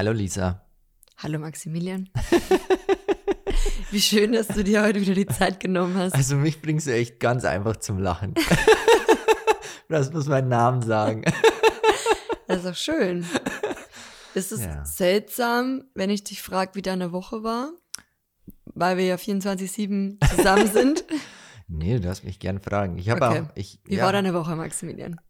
Hallo Lisa. Hallo Maximilian. Wie schön, dass du dir heute wieder die Zeit genommen hast. Also mich bringst du echt ganz einfach zum Lachen. das muss mein Namen sagen. Das ist doch schön. Ist es Ja. seltsam, wenn ich dich frage, wie deine Woche war? Weil wir ja 24-7 zusammen sind. Nee, du darfst mich gern fragen. Ich habe Okay. auch, ich, Wie ja, war deine Woche, Maximilian?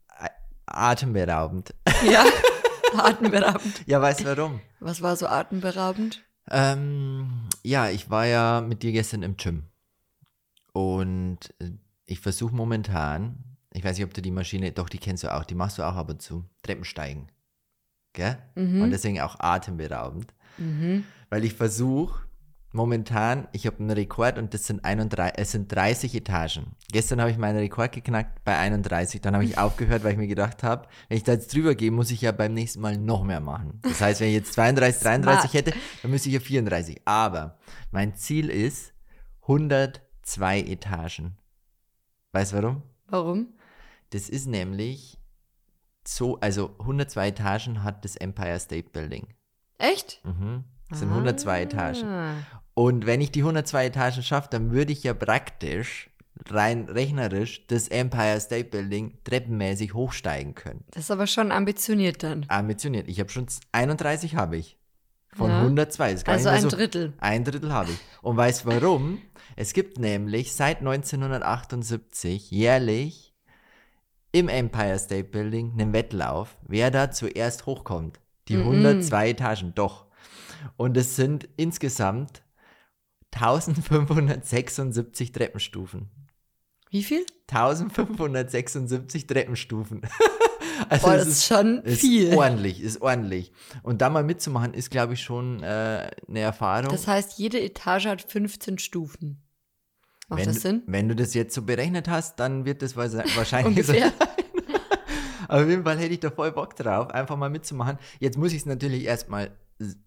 atemberaubend. Ja, atemberaubend. Ja, weißt du warum? Was war so atemberaubend? Ähm, ja, ich war ja mit dir gestern im Gym. Und äh, ich versuche momentan, ich weiß nicht, ob du die Maschine, doch, die kennst du auch, die machst du auch ab und zu, Treppensteigen. Gell? Mhm. Und deswegen auch atemberaubend. Mhm. Weil ich versuche momentan, ich habe einen Rekord und das sind, 31, es sind 30 Etagen. Gestern habe ich meinen Rekord geknackt bei 31. Dann habe ich aufgehört, weil ich mir gedacht habe, wenn ich da jetzt drüber gehe, muss ich ja beim nächsten Mal noch mehr machen. Das heißt, wenn ich jetzt 32, 33 hätte, dann müsste ich ja 34. Aber mein Ziel ist 102 Etagen. Weißt du warum? Warum? Das ist nämlich so, also 102 Etagen hat das Empire State Building. Echt? Mhm. Das sind 102 Etagen. Und wenn ich die 102 Etagen schaffe, dann würde ich ja praktisch, rein rechnerisch, das Empire State Building treppenmäßig hochsteigen können. Das ist aber schon ambitioniert dann. Ambitioniert. Ich habe schon 31 habe ich. Von Ja. 102. Das ist gar Also nicht ein so, Drittel. Ein Drittel habe ich. Und weißt warum? Es gibt nämlich seit 1978 jährlich im Empire State Building einen Wettlauf, wer da zuerst hochkommt. Die Mhm. 102 Etagen, doch. Und es sind insgesamt 1576 Treppenstufen. Wie viel? 1576 Treppenstufen. also Boah, das ist schon ist viel. ordentlich, ist ordentlich. Und da mal mitzumachen, ist, glaube ich, schon äh, eine Erfahrung. Das heißt, jede Etage hat 15 Stufen. Macht wenn, das Sinn? wenn du das jetzt so berechnet hast, dann wird das wahrscheinlich so. Aber auf jeden Fall hätte ich da voll Bock drauf, einfach mal mitzumachen. Jetzt muss ich es natürlich erstmal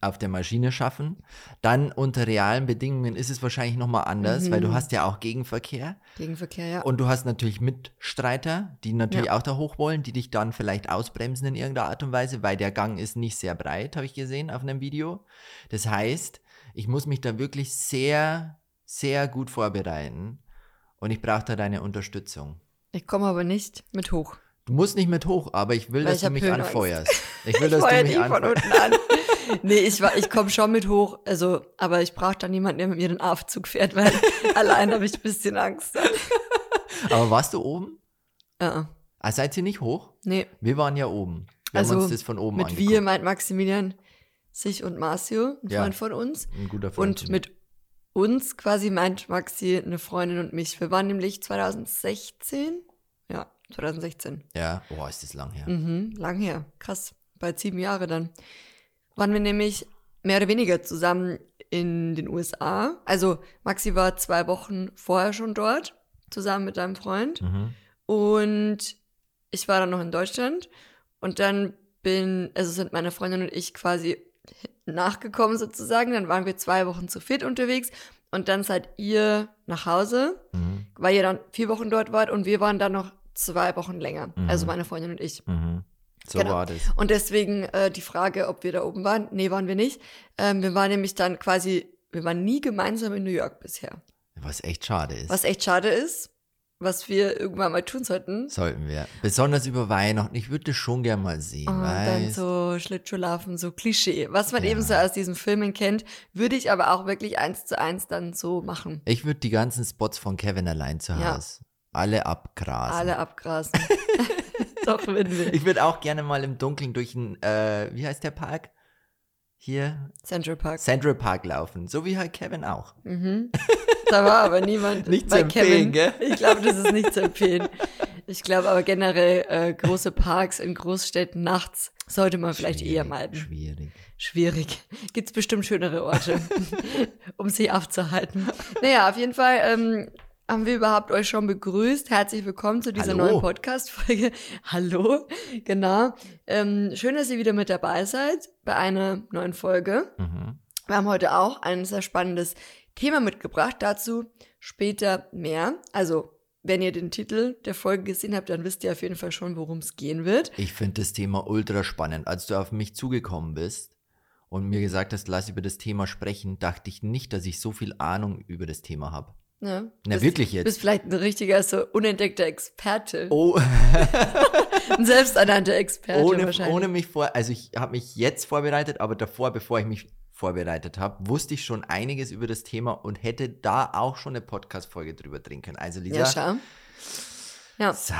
auf der Maschine schaffen. Dann unter realen Bedingungen ist es wahrscheinlich nochmal anders, weil du Mhm. hast ja auch Gegenverkehr. Gegenverkehr, ja. Und du hast natürlich Mitstreiter, die natürlich Ja. auch da hoch wollen, die dich dann vielleicht ausbremsen in irgendeiner Art und Weise, weil der Gang ist nicht sehr breit, habe ich gesehen auf einem Video. Das heißt, ich muss mich da wirklich sehr, sehr gut vorbereiten und ich brauche da deine Unterstützung. Ich komme aber nicht mit hoch. Du musst nicht mit hoch, aber ich will, Weil dass ich du mich Höhenangst. anfeuerst. Ich will, ich dass du mich anfeuerst. unten an. Nee, ich, war- ich komme schon mit hoch. Also, aber ich brauche dann jemanden, der mit mir den Aufzug fährt, weil allein habe ich ein bisschen Angst. Aber warst du oben? Uh, Ah, seid ihr nicht hoch? nee, Wir waren ja oben. Wir Also, haben uns das von oben mit angeguckt. wir meint Maximilian sich und Marcio, ein Ja. Freund von uns. Ein guter Freund. Und mit uns quasi meint Maxi eine Freundin und mich. Wir waren nämlich 2016. Ja, 2016. Ja, boah, ist das lang her. Mhm, lang her. Krass. Bald sieben Jahre dann. Waren wir nämlich mehr oder weniger zusammen in den USA. Also Maxi war zwei Wochen vorher schon dort, zusammen mit deinem Freund. Mhm. Und ich war dann noch in Deutschland. Und dann bin, also sind meine Freundin und ich quasi nachgekommen sozusagen. Dann waren wir zwei Wochen zu fit unterwegs. Und dann seid ihr nach Hause, Mhm. weil ihr dann vier Wochen dort wart. Und wir waren dann noch zwei Wochen länger. Mhm. Also meine Freundin und ich. Mhm. So Genau. war das. Und deswegen äh, die Frage, ob wir da oben waren. Nee, waren wir nicht. Ähm, wir waren nämlich dann quasi, wir waren nie gemeinsam in New York bisher. Was echt schade ist. Was echt schade ist, was wir irgendwann mal tun sollten. Sollten wir. Besonders über Weihnachten. Ich würde das schon gerne mal sehen. Und dann weißt? so Schlittschuhlaufen, so Klischee. Was man Ja. eben so aus diesen Filmen kennt, würde ich aber auch wirklich eins zu eins dann so machen. Ich würde die ganzen Spots von Kevin allein zu Ja. Hause alle abgrasen. Alle abgrasen. Doch, wir. Ich würde auch gerne mal im Dunkeln durch ein, äh, wie heißt der Park? Hier, Central Park. Central Park laufen. So wie halt Kevin auch. Mhm. Da war aber niemand Nicht zu bei empfehlen, Kevin. gell? Ich glaube, das ist nicht zu empfehlen. Ich glaube aber generell äh, große Parks in Großstädten nachts sollte man vielleicht eher Schwierig, meiden. Schwierig. Schwierig. Gibt's bestimmt schönere Orte, um sie aufzuhalten. Naja, auf jeden Fall ähm, haben wir überhaupt euch schon begrüßt. Herzlich willkommen zu dieser Hallo. neuen Podcast-Folge. Hallo, genau. Ähm, schön, dass ihr wieder mit dabei seid bei einer neuen Folge. Mhm. Wir haben heute auch ein sehr spannendes Thema mitgebracht. Dazu später mehr. Also, wenn ihr den Titel der Folge gesehen habt, dann wisst ihr auf jeden Fall schon, worum es gehen wird. Ich finde das Thema ultra spannend. Als du auf mich zugekommen bist und mir gesagt hast, lass über das Thema sprechen, dachte ich nicht, dass ich so viel Ahnung über das Thema habe. Ne? Na, Bist- wirklich jetzt. bist vielleicht ein richtiger, so unentdeckter Experte. Oh, Ein selbsternannter Experte ohne, wahrscheinlich. ohne mich vor, also ich habe mich jetzt vorbereitet, aber davor, bevor ich mich vorbereitet habe, wusste ich schon einiges über das Thema und hätte da auch schon eine Podcast-Folge drüber drehen können. Also Lisa, ja, schau. Ja, so,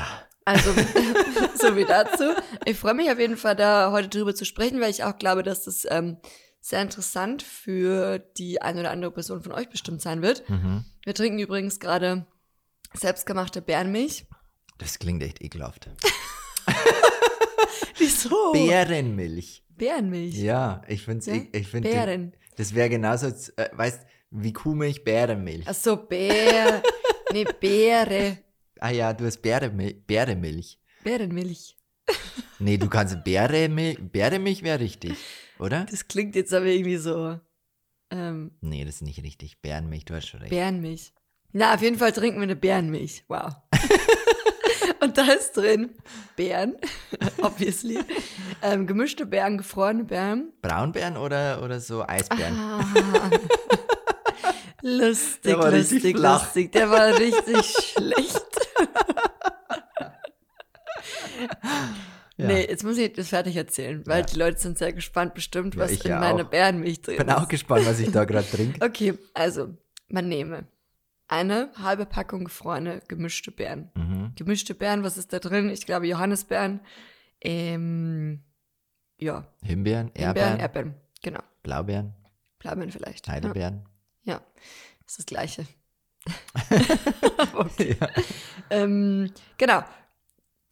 also so wie dazu. Ich freue mich auf jeden Fall, da heute drüber zu sprechen, weil ich auch glaube, dass das ähm, sehr interessant für die eine oder andere Person von euch bestimmt sein wird. mhm. Wir trinken übrigens gerade selbstgemachte Bärenmilch. das klingt echt ekelhaft. Wieso? Bärenmilch. Bärenmilch. Ja, ich finde Ja? ich, ich find, Bären. das wäre genauso, äh, weißt wie Kuhmilch, Bärenmilch. Ach so, Bär. nee, Beere. Ah ja, du hast Bäremilch. Bäremilch. Bärenmilch. Nee, du kannst Bäremilch, Bäremilch wäre richtig, oder? Das klingt jetzt aber irgendwie so. Ähm, Nee, das ist nicht richtig. Bärenmilch, du hast schon recht. Bärenmilch. Na, auf jeden Fall trinken wir eine Bärenmilch. Wow. Und da ist drin Beeren, obviously. Ähm, gemischte Beeren, gefrorene Beeren. Braunbären oder, oder so Eisbären? Ah. lustig, lustig, lustig. Der war richtig schlecht. Ja. Nee, jetzt muss ich das fertig erzählen, weil Ja. die Leute sind sehr gespannt bestimmt, Ja, was ich in ja meiner auch. Bärenmilch drin Ich bin ist. auch gespannt, was ich da gerade trinke. Okay, also, man nehme eine halbe Packung gefrorene gemischte Beeren. Mhm. Gemischte Beeren, was ist da drin? Ich glaube Johannisbeeren, ähm, ja, Himbeeren, Himbeeren, Erdbeeren, Erdbeeren, genau. Blaubeeren, Blaubeeren vielleicht. Ja, Heidelbeeren. ja, ist das Gleiche. Ja. Ähm, genau.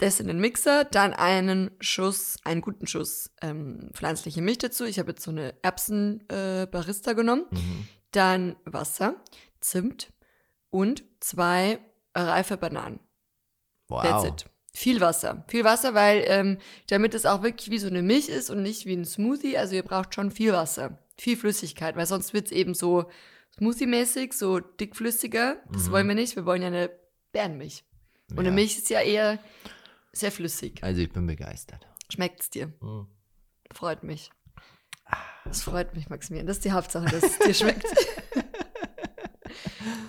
Das in den Mixer, dann einen Schuss, einen guten Schuss ähm, pflanzliche Milch dazu. Ich habe jetzt so eine Erbsen-Barista äh, genommen. Mhm. Dann Wasser, Zimt und zwei reife Bananen. That's Wow. it. Viel Wasser. Viel Wasser, weil ähm, damit es auch wirklich wie so eine Milch ist und nicht wie ein Smoothie. Also ihr braucht schon viel Wasser. Viel Flüssigkeit, weil sonst wird es eben so Smoothie-mäßig, so dickflüssiger. Das Mhm. wollen wir nicht. Wir wollen ja eine Bärenmilch. Und eine Ja. Milch ist ja eher sehr flüssig. Also ich bin begeistert. Schmeckt's dir? Mhm. Freut mich. Das freut mich, Maximilian. Das ist die Hauptsache, dass es dir schmeckt.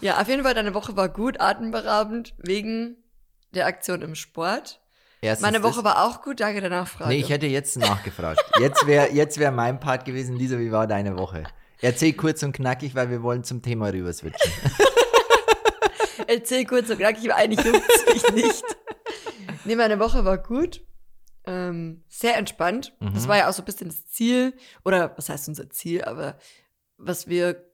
ja, auf jeden Fall, deine Woche war gut, atemberaubend, wegen der Aktion im Sport. Erstens Meine Woche war auch gut, danke der Nachfrage. Nee, ich hätte jetzt nachgefragt. Jetzt wäre jetzt wär mein Part gewesen. Lisa, wie war deine Woche? Erzähl kurz und knackig, weil wir wollen zum Thema rüber switchen. Erzähl kurz und knackig, weil eigentlich juckt es mich nicht. Nee, meine Woche war gut. Ähm, sehr entspannt. Mhm. Das war ja auch so ein bisschen das Ziel, oder was heißt unser Ziel, aber was wir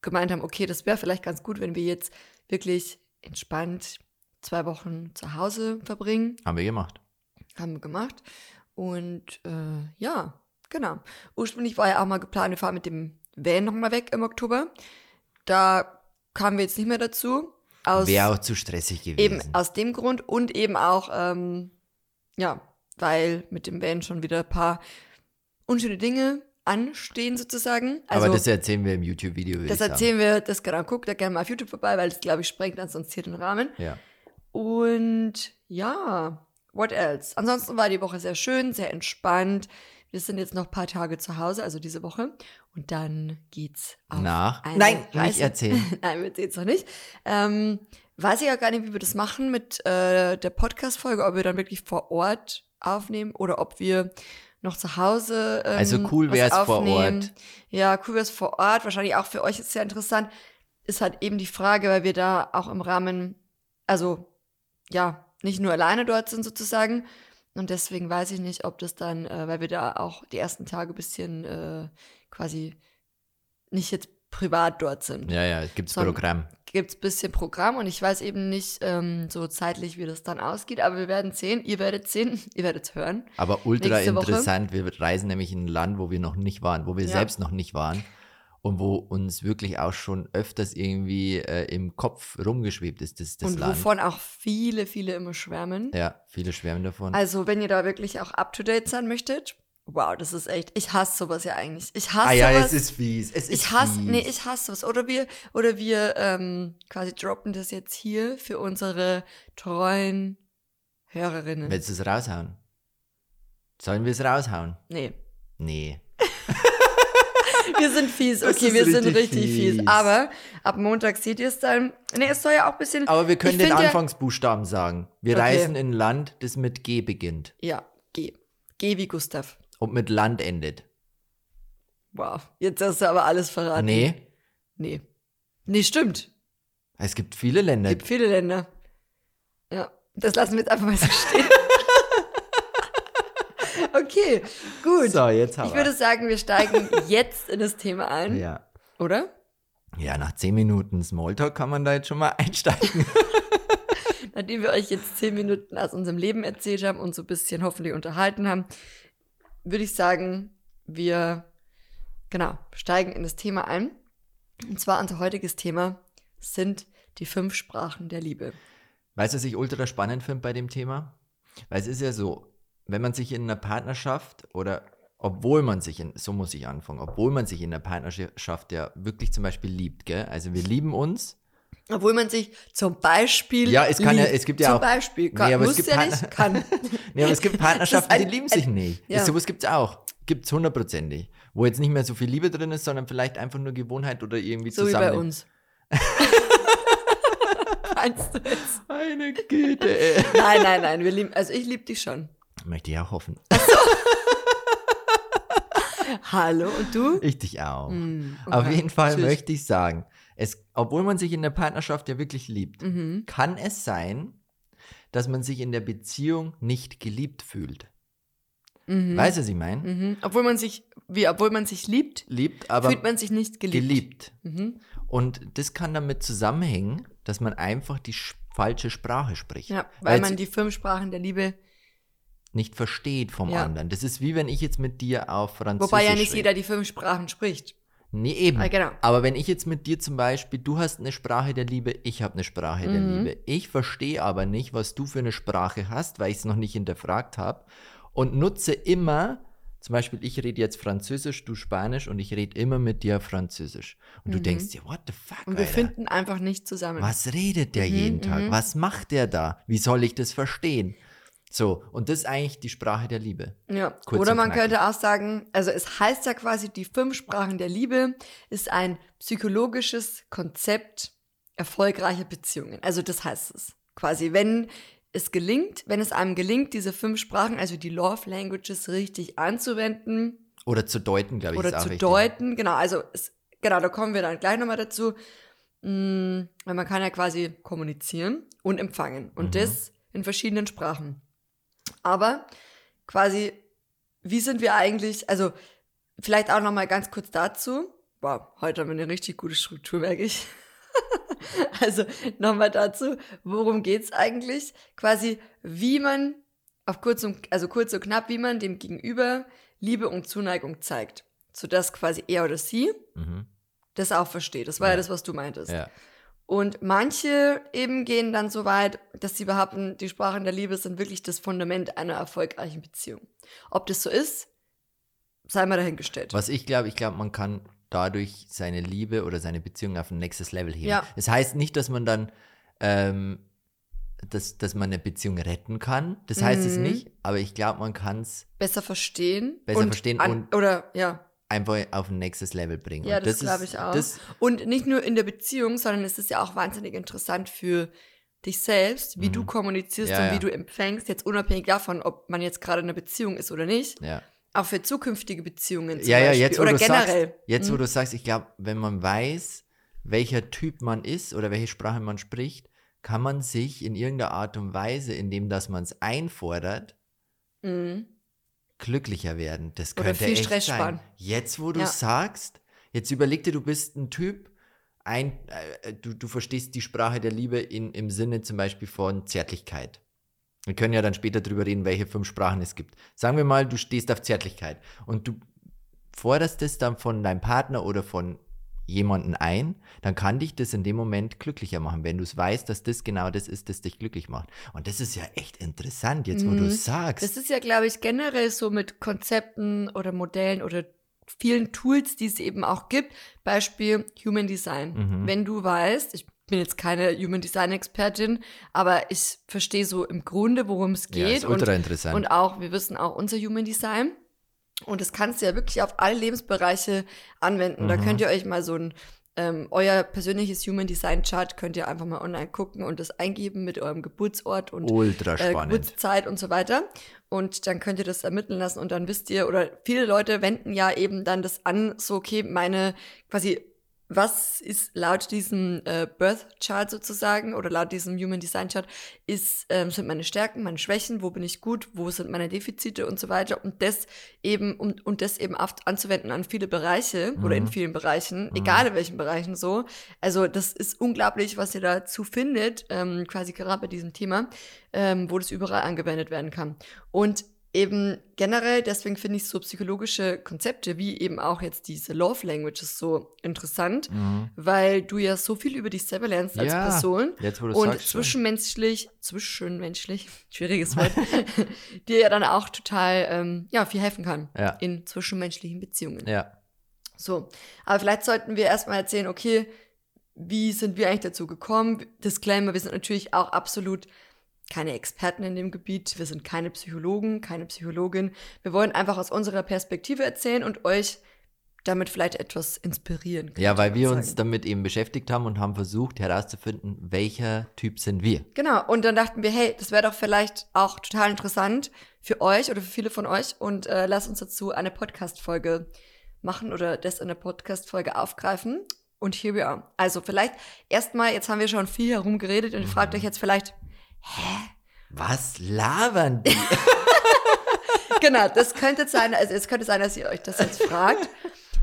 gemeint haben, okay, das wäre vielleicht ganz gut, wenn wir jetzt wirklich entspannt zwei Wochen zu Hause verbringen. Haben wir gemacht. Haben wir gemacht. Und äh, ja, genau. Ursprünglich war ja auch mal geplant, wir fahren mit dem Van nochmal weg im Oktober. Da kamen wir jetzt nicht mehr dazu. Wäre auch zu stressig gewesen. eben aus dem Grund und eben auch, ähm, ja, weil mit dem Van schon wieder ein paar unschöne Dinge anstehen sozusagen. Also, Aber das erzählen wir im YouTube-Video. das erzählen wir, das genau, guckt da gerne mal auf YouTube vorbei, weil das, glaube ich, sprengt ansonsten hier den Rahmen. Ja. Und ja, what else? Ansonsten war die Woche sehr schön, sehr entspannt. Wir sind jetzt noch ein paar Tage zu Hause, also diese Woche. Und dann geht's auf Nach. eine Nein, nicht Reise. erzählen. Nein, wir sehen es noch nicht. Ähm, weiß ich auch gar nicht, wie wir das machen mit äh, der Podcast-Folge, ob wir dann wirklich vor Ort aufnehmen oder ob wir noch zu Hause. Ähm, Also cool was wär's vor aufnehmen. Ort. Ja, cool wäre es vor Ort. Wahrscheinlich auch für euch ist es sehr interessant. Ist halt eben die Frage, weil wir da auch im Rahmen, also ja, nicht nur alleine dort sind sozusagen. Und deswegen weiß ich nicht, ob das dann, äh, weil wir da auch die ersten Tage ein bisschen äh, quasi nicht jetzt privat dort sind. Ja, ja, es gibt ein- Programm. Gibt es ein bisschen Programm und ich weiß eben nicht ähm, so zeitlich, wie das dann ausgeht, aber wir werden sehen, ihr werdet sehen, ihr werdet hören. Aber ultra nächste Woche. interessant. Wir reisen nämlich in ein Land, wo wir noch nicht waren, wo wir Ja. selbst noch nicht waren und wo uns wirklich auch schon öfters irgendwie äh, im Kopf rumgeschwebt ist, das, das und Land. wovon auch viele, viele immer schwärmen. Ja, viele schwärmen davon. Also, wenn ihr da wirklich auch up to date sein möchtet, wow, das ist echt, ich hasse sowas ja eigentlich. Ich hasse ah ja, sowas. es ist fies. Es ist ich hasse, fies. nee, ich hasse sowas. Oder wir, oder wir ähm, quasi droppen das jetzt hier für unsere treuen Hörerinnen. Willst du es raushauen? Sollen wir es raushauen? nee. Nee. wir sind fies, okay, wir sind richtig richtig fies. fies. Aber ab Montag seht ihr es dann. Nee, es soll ja auch ein bisschen. Aber wir können den find ja- Anfangsbuchstaben sagen. Wir Okay. reisen in ein Land, das mit G beginnt Ja, geh. Geh wie Gustav. und mit Land endet. Wow, jetzt hast du aber alles verraten. Nee, Nee. Nee, stimmt. es gibt viele Länder. gibt viele Länder. Ja, das lassen wir jetzt einfach mal so stehen. okay, gut. So, jetzt haben ich würde sagen, wir steigen jetzt in das Thema ein, Ja. oder? ja, nach 10 Minuten Smalltalk kann man da jetzt schon mal einsteigen. Nachdem wir euch jetzt zehn Minuten aus unserem Leben erzählt haben und so ein bisschen hoffentlich unterhalten haben, würde ich sagen, wir genau steigen in das Thema ein. Und zwar unser heutiges Thema sind die fünf Sprachen der Liebe. Weißt du, was ich ultra spannend finde bei dem Thema? Weil es ist ja so, wenn man sich in einer Partnerschaft oder obwohl man sich in, so muss ich anfangen, obwohl man sich in einer Partnerschaft ja wirklich zum Beispiel liebt, gell? Also wir lieben uns. Obwohl man sich zum Beispiel. Ja, es kann ja- liebt. es gibt ja zum auch- Beispiel. Kann, Nee, aber es muss gibt ja nicht, kann. Nee, aber es gibt Partnerschaften, ein- die lieben sich nicht. ja. Ja. Sowas gibt es auch. Gibt es hundertprozentig. Wo jetzt nicht mehr so viel Liebe drin ist, sondern vielleicht einfach nur Gewohnheit oder irgendwie So wie zusammen. bei uns. Meinst du jetzt? Meine Güte, ey. Nein, nein, nein. Wir lieben, also ich liebe dich schon. Möchte ich auch hoffen. Hallo, und du? Ich dich auch. Mm, Auf okay. jeden Fall Tschüss. möchte ich sagen, es, obwohl man sich in der Partnerschaft ja wirklich liebt, Mhm. kann es sein, dass man sich in der Beziehung nicht geliebt fühlt. Mhm. Weißt du, was ich meine? Mhm. Obwohl man sich, wie, obwohl man sich liebt, Liebt, aber fühlt man sich nicht geliebt. geliebt. Mhm. Und das kann damit zusammenhängen, dass man einfach die sch falsche Sprache spricht. Ja, weil Weil's man die fünf Sprachen der Liebe, nicht versteht vom Ja. anderen. Das ist wie wenn ich jetzt mit dir auf Französisch wobei ja nicht rede. jeder die fünf Sprachen spricht. Nee, eben. Ah, genau. Aber wenn ich jetzt mit dir zum Beispiel, du hast eine Sprache der Liebe, ich habe eine Sprache der Mhm. Liebe. Ich verstehe aber nicht, was du für eine Sprache hast, weil ich es noch nicht hinterfragt habe. Und nutze immer, zum Beispiel, ich rede jetzt Französisch, du Spanisch und ich rede immer mit dir Französisch. Und du denkst dir, what the fuck, Mhm. Und wir Alter? finden einfach nicht zusammen. Was redet der Mhm, jeden Tag? mhm. Was macht der da? Wie soll ich das verstehen? So, und das ist eigentlich die Sprache der Liebe. Ja, Kurz oder man knackig. könnte auch sagen, also es heißt ja quasi, die fünf Sprachen der Liebe ist ein psychologisches Konzept erfolgreicher Beziehungen. Also das heißt es. Quasi, wenn es gelingt, wenn es einem gelingt, diese fünf Sprachen, also die Love Languages richtig anzuwenden Oder zu deuten, glaube ich, oder zu richtig. deuten, genau, also es, genau, da kommen wir dann gleich nochmal dazu, Mm, weil man kann ja quasi kommunizieren und empfangen und Mhm. das in verschiedenen Sprachen. Aber quasi, wie sind wir eigentlich, also vielleicht auch noch mal ganz kurz dazu. Wow, heute haben wir eine richtig gute Struktur, merke ich. also noch mal dazu, worum geht's eigentlich? Quasi, wie man auf kurz und, also kurz und knapp, wie man dem Gegenüber Liebe und Zuneigung zeigt, sodass quasi er oder sie Mhm. das auch versteht. Das war ja, Ja. das, was du meintest. Ja. Und manche eben gehen dann so weit, dass sie behaupten, die Sprachen der Liebe sind wirklich das Fundament einer erfolgreichen Beziehung. Ob das so ist, sei mal dahingestellt. Was ich glaube, ich glaube, man kann dadurch seine Liebe oder seine Beziehung auf ein nächstes Level heben. Ja. Das heißt nicht, dass man dann, ähm, dass, dass man eine Beziehung retten kann. Das heißt es Mhm. nicht, aber ich glaube, man kann es Besser verstehen. Besser und verstehen an, und- Oder, ja. Einfach auf ein nächstes Level bringen. Ja, Und das ist- glaube ich auch. Das, Und nicht nur in der Beziehung, sondern es ist ja auch wahnsinnig interessant für dich selbst, wie Mhm. du kommunizierst Ja, und ja. wie du empfängst, jetzt unabhängig davon, ob man jetzt gerade in einer Beziehung ist oder nicht. ja. Auch für zukünftige Beziehungen zum ja, ja, Beispiel. jetzt wo oder du generell. sagst, jetzt wo Mhm. du sagst, ich glaube, wenn man weiß, welcher Typ man ist oder welche Sprache man spricht, kann man sich in irgendeiner Art und Weise, indem dass man es einfordert, Mhm. Glücklicher werden. Das Oder könnte viel echt Stress sein. sparen. Jetzt, wo du Ja. sagst, jetzt überleg dir, du bist ein Typ, ein, äh, du, du verstehst die Sprache der Liebe in, im Sinne zum Beispiel von Zärtlichkeit. Wir können ja dann später drüber reden, welche fünf Sprachen es gibt. Sagen wir mal, du stehst auf Zärtlichkeit und du forderst es dann von deinem Partner oder von jemanden ein, dann kann dich das in dem Moment glücklicher machen, wenn du es weißt, dass das genau das ist, das dich glücklich macht. Und das ist ja echt interessant, jetzt wo du Mhm. es sagst. Das ist ja, glaube ich, generell so mit Konzepten oder Modellen oder vielen Tools, die es eben auch gibt. Beispiel Human Design. Mhm. Wenn du weißt, ich bin jetzt keine Human Design Expertin, aber ich verstehe so im Grunde, worum es ja, geht. ist ultra und, interessant. und auch, wir wissen auch unser Human Design. Und das kannst du ja wirklich auf alle Lebensbereiche anwenden. Da Mhm. könnt ihr euch mal so ein, ähm, euer persönliches Human Design Chart könnt ihr einfach mal online gucken und das eingeben mit eurem Geburtsort und äh. Geburtszeit und so weiter. Und dann könnt ihr das ermitteln lassen und dann wisst ihr, oder viele Leute wenden ja eben dann das an, so, okay, meine quasi, was ist laut diesem äh, Birth Chart sozusagen oder laut diesem Human Design Chart, ist, ähm, sind meine Stärken, meine Schwächen, wo bin ich gut, wo sind meine Defizite und so weiter. Und das eben, um, und das eben oft anzuwenden an viele Bereiche oder in Mhm. vielen Bereichen, egal in welchen Bereichen so. Also das ist unglaublich, was ihr dazu findet, ähm, quasi gerade bei diesem Thema, ähm, wo das überall angewendet werden kann. Und eben generell, deswegen finde ich so psychologische Konzepte wie eben auch jetzt diese Love Languages so interessant, Mhm. weil du ja so viel über dich selber lernst als Ja, Person Jetzt, und sagst. zwischenmenschlich, zwischenmenschlich, schwieriges Wort, dir ja dann auch total ähm, ja, viel helfen kann Ja. in zwischenmenschlichen Beziehungen. Ja. So, aber vielleicht sollten wir erstmal erzählen, okay, wie sind wir eigentlich dazu gekommen? Disclaimer, wir sind natürlich auch absolut keine Experten in dem Gebiet, wir sind keine Psychologen, keine Psychologin. Wir wollen einfach aus unserer Perspektive erzählen und euch damit vielleicht etwas inspirieren. Ja, weil wir sagen. uns damit eben beschäftigt haben und haben versucht herauszufinden, welcher Typ sind wir. Genau, und dann dachten wir, hey, das wäre doch vielleicht auch total interessant für euch oder für viele von euch und äh, lasst uns dazu eine Podcast-Folge machen oder das in der Podcast-Folge aufgreifen. Und we are. Also vielleicht erstmal, jetzt haben wir schon viel herumgeredet und ihr fragt euch jetzt vielleicht, Was labern die? genau, das könnte sein, also es könnte sein, dass ihr euch das jetzt fragt.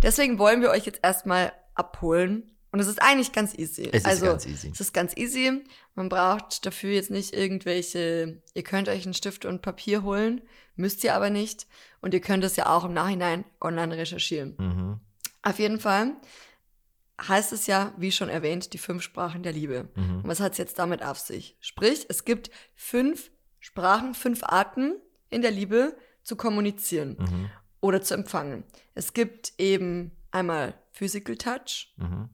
Deswegen wollen wir euch jetzt erstmal abholen. Und es ist eigentlich ganz easy. Es ist also, ganz easy. Es ist ganz easy. Man braucht dafür jetzt nicht irgendwelche, ihr könnt euch einen Stift und Papier holen, müsst ihr aber nicht. Und ihr könnt es ja auch im Nachhinein online recherchieren. mhm. Auf jeden Fall heißt es ja, wie schon erwähnt, die fünf Sprachen der Liebe. Mhm. Und was hat es jetzt damit auf sich? Sprich, es gibt fünf Sprachen, fünf Arten in der Liebe zu kommunizieren Mhm. oder zu empfangen. Es gibt eben einmal Physical Touch, Mhm.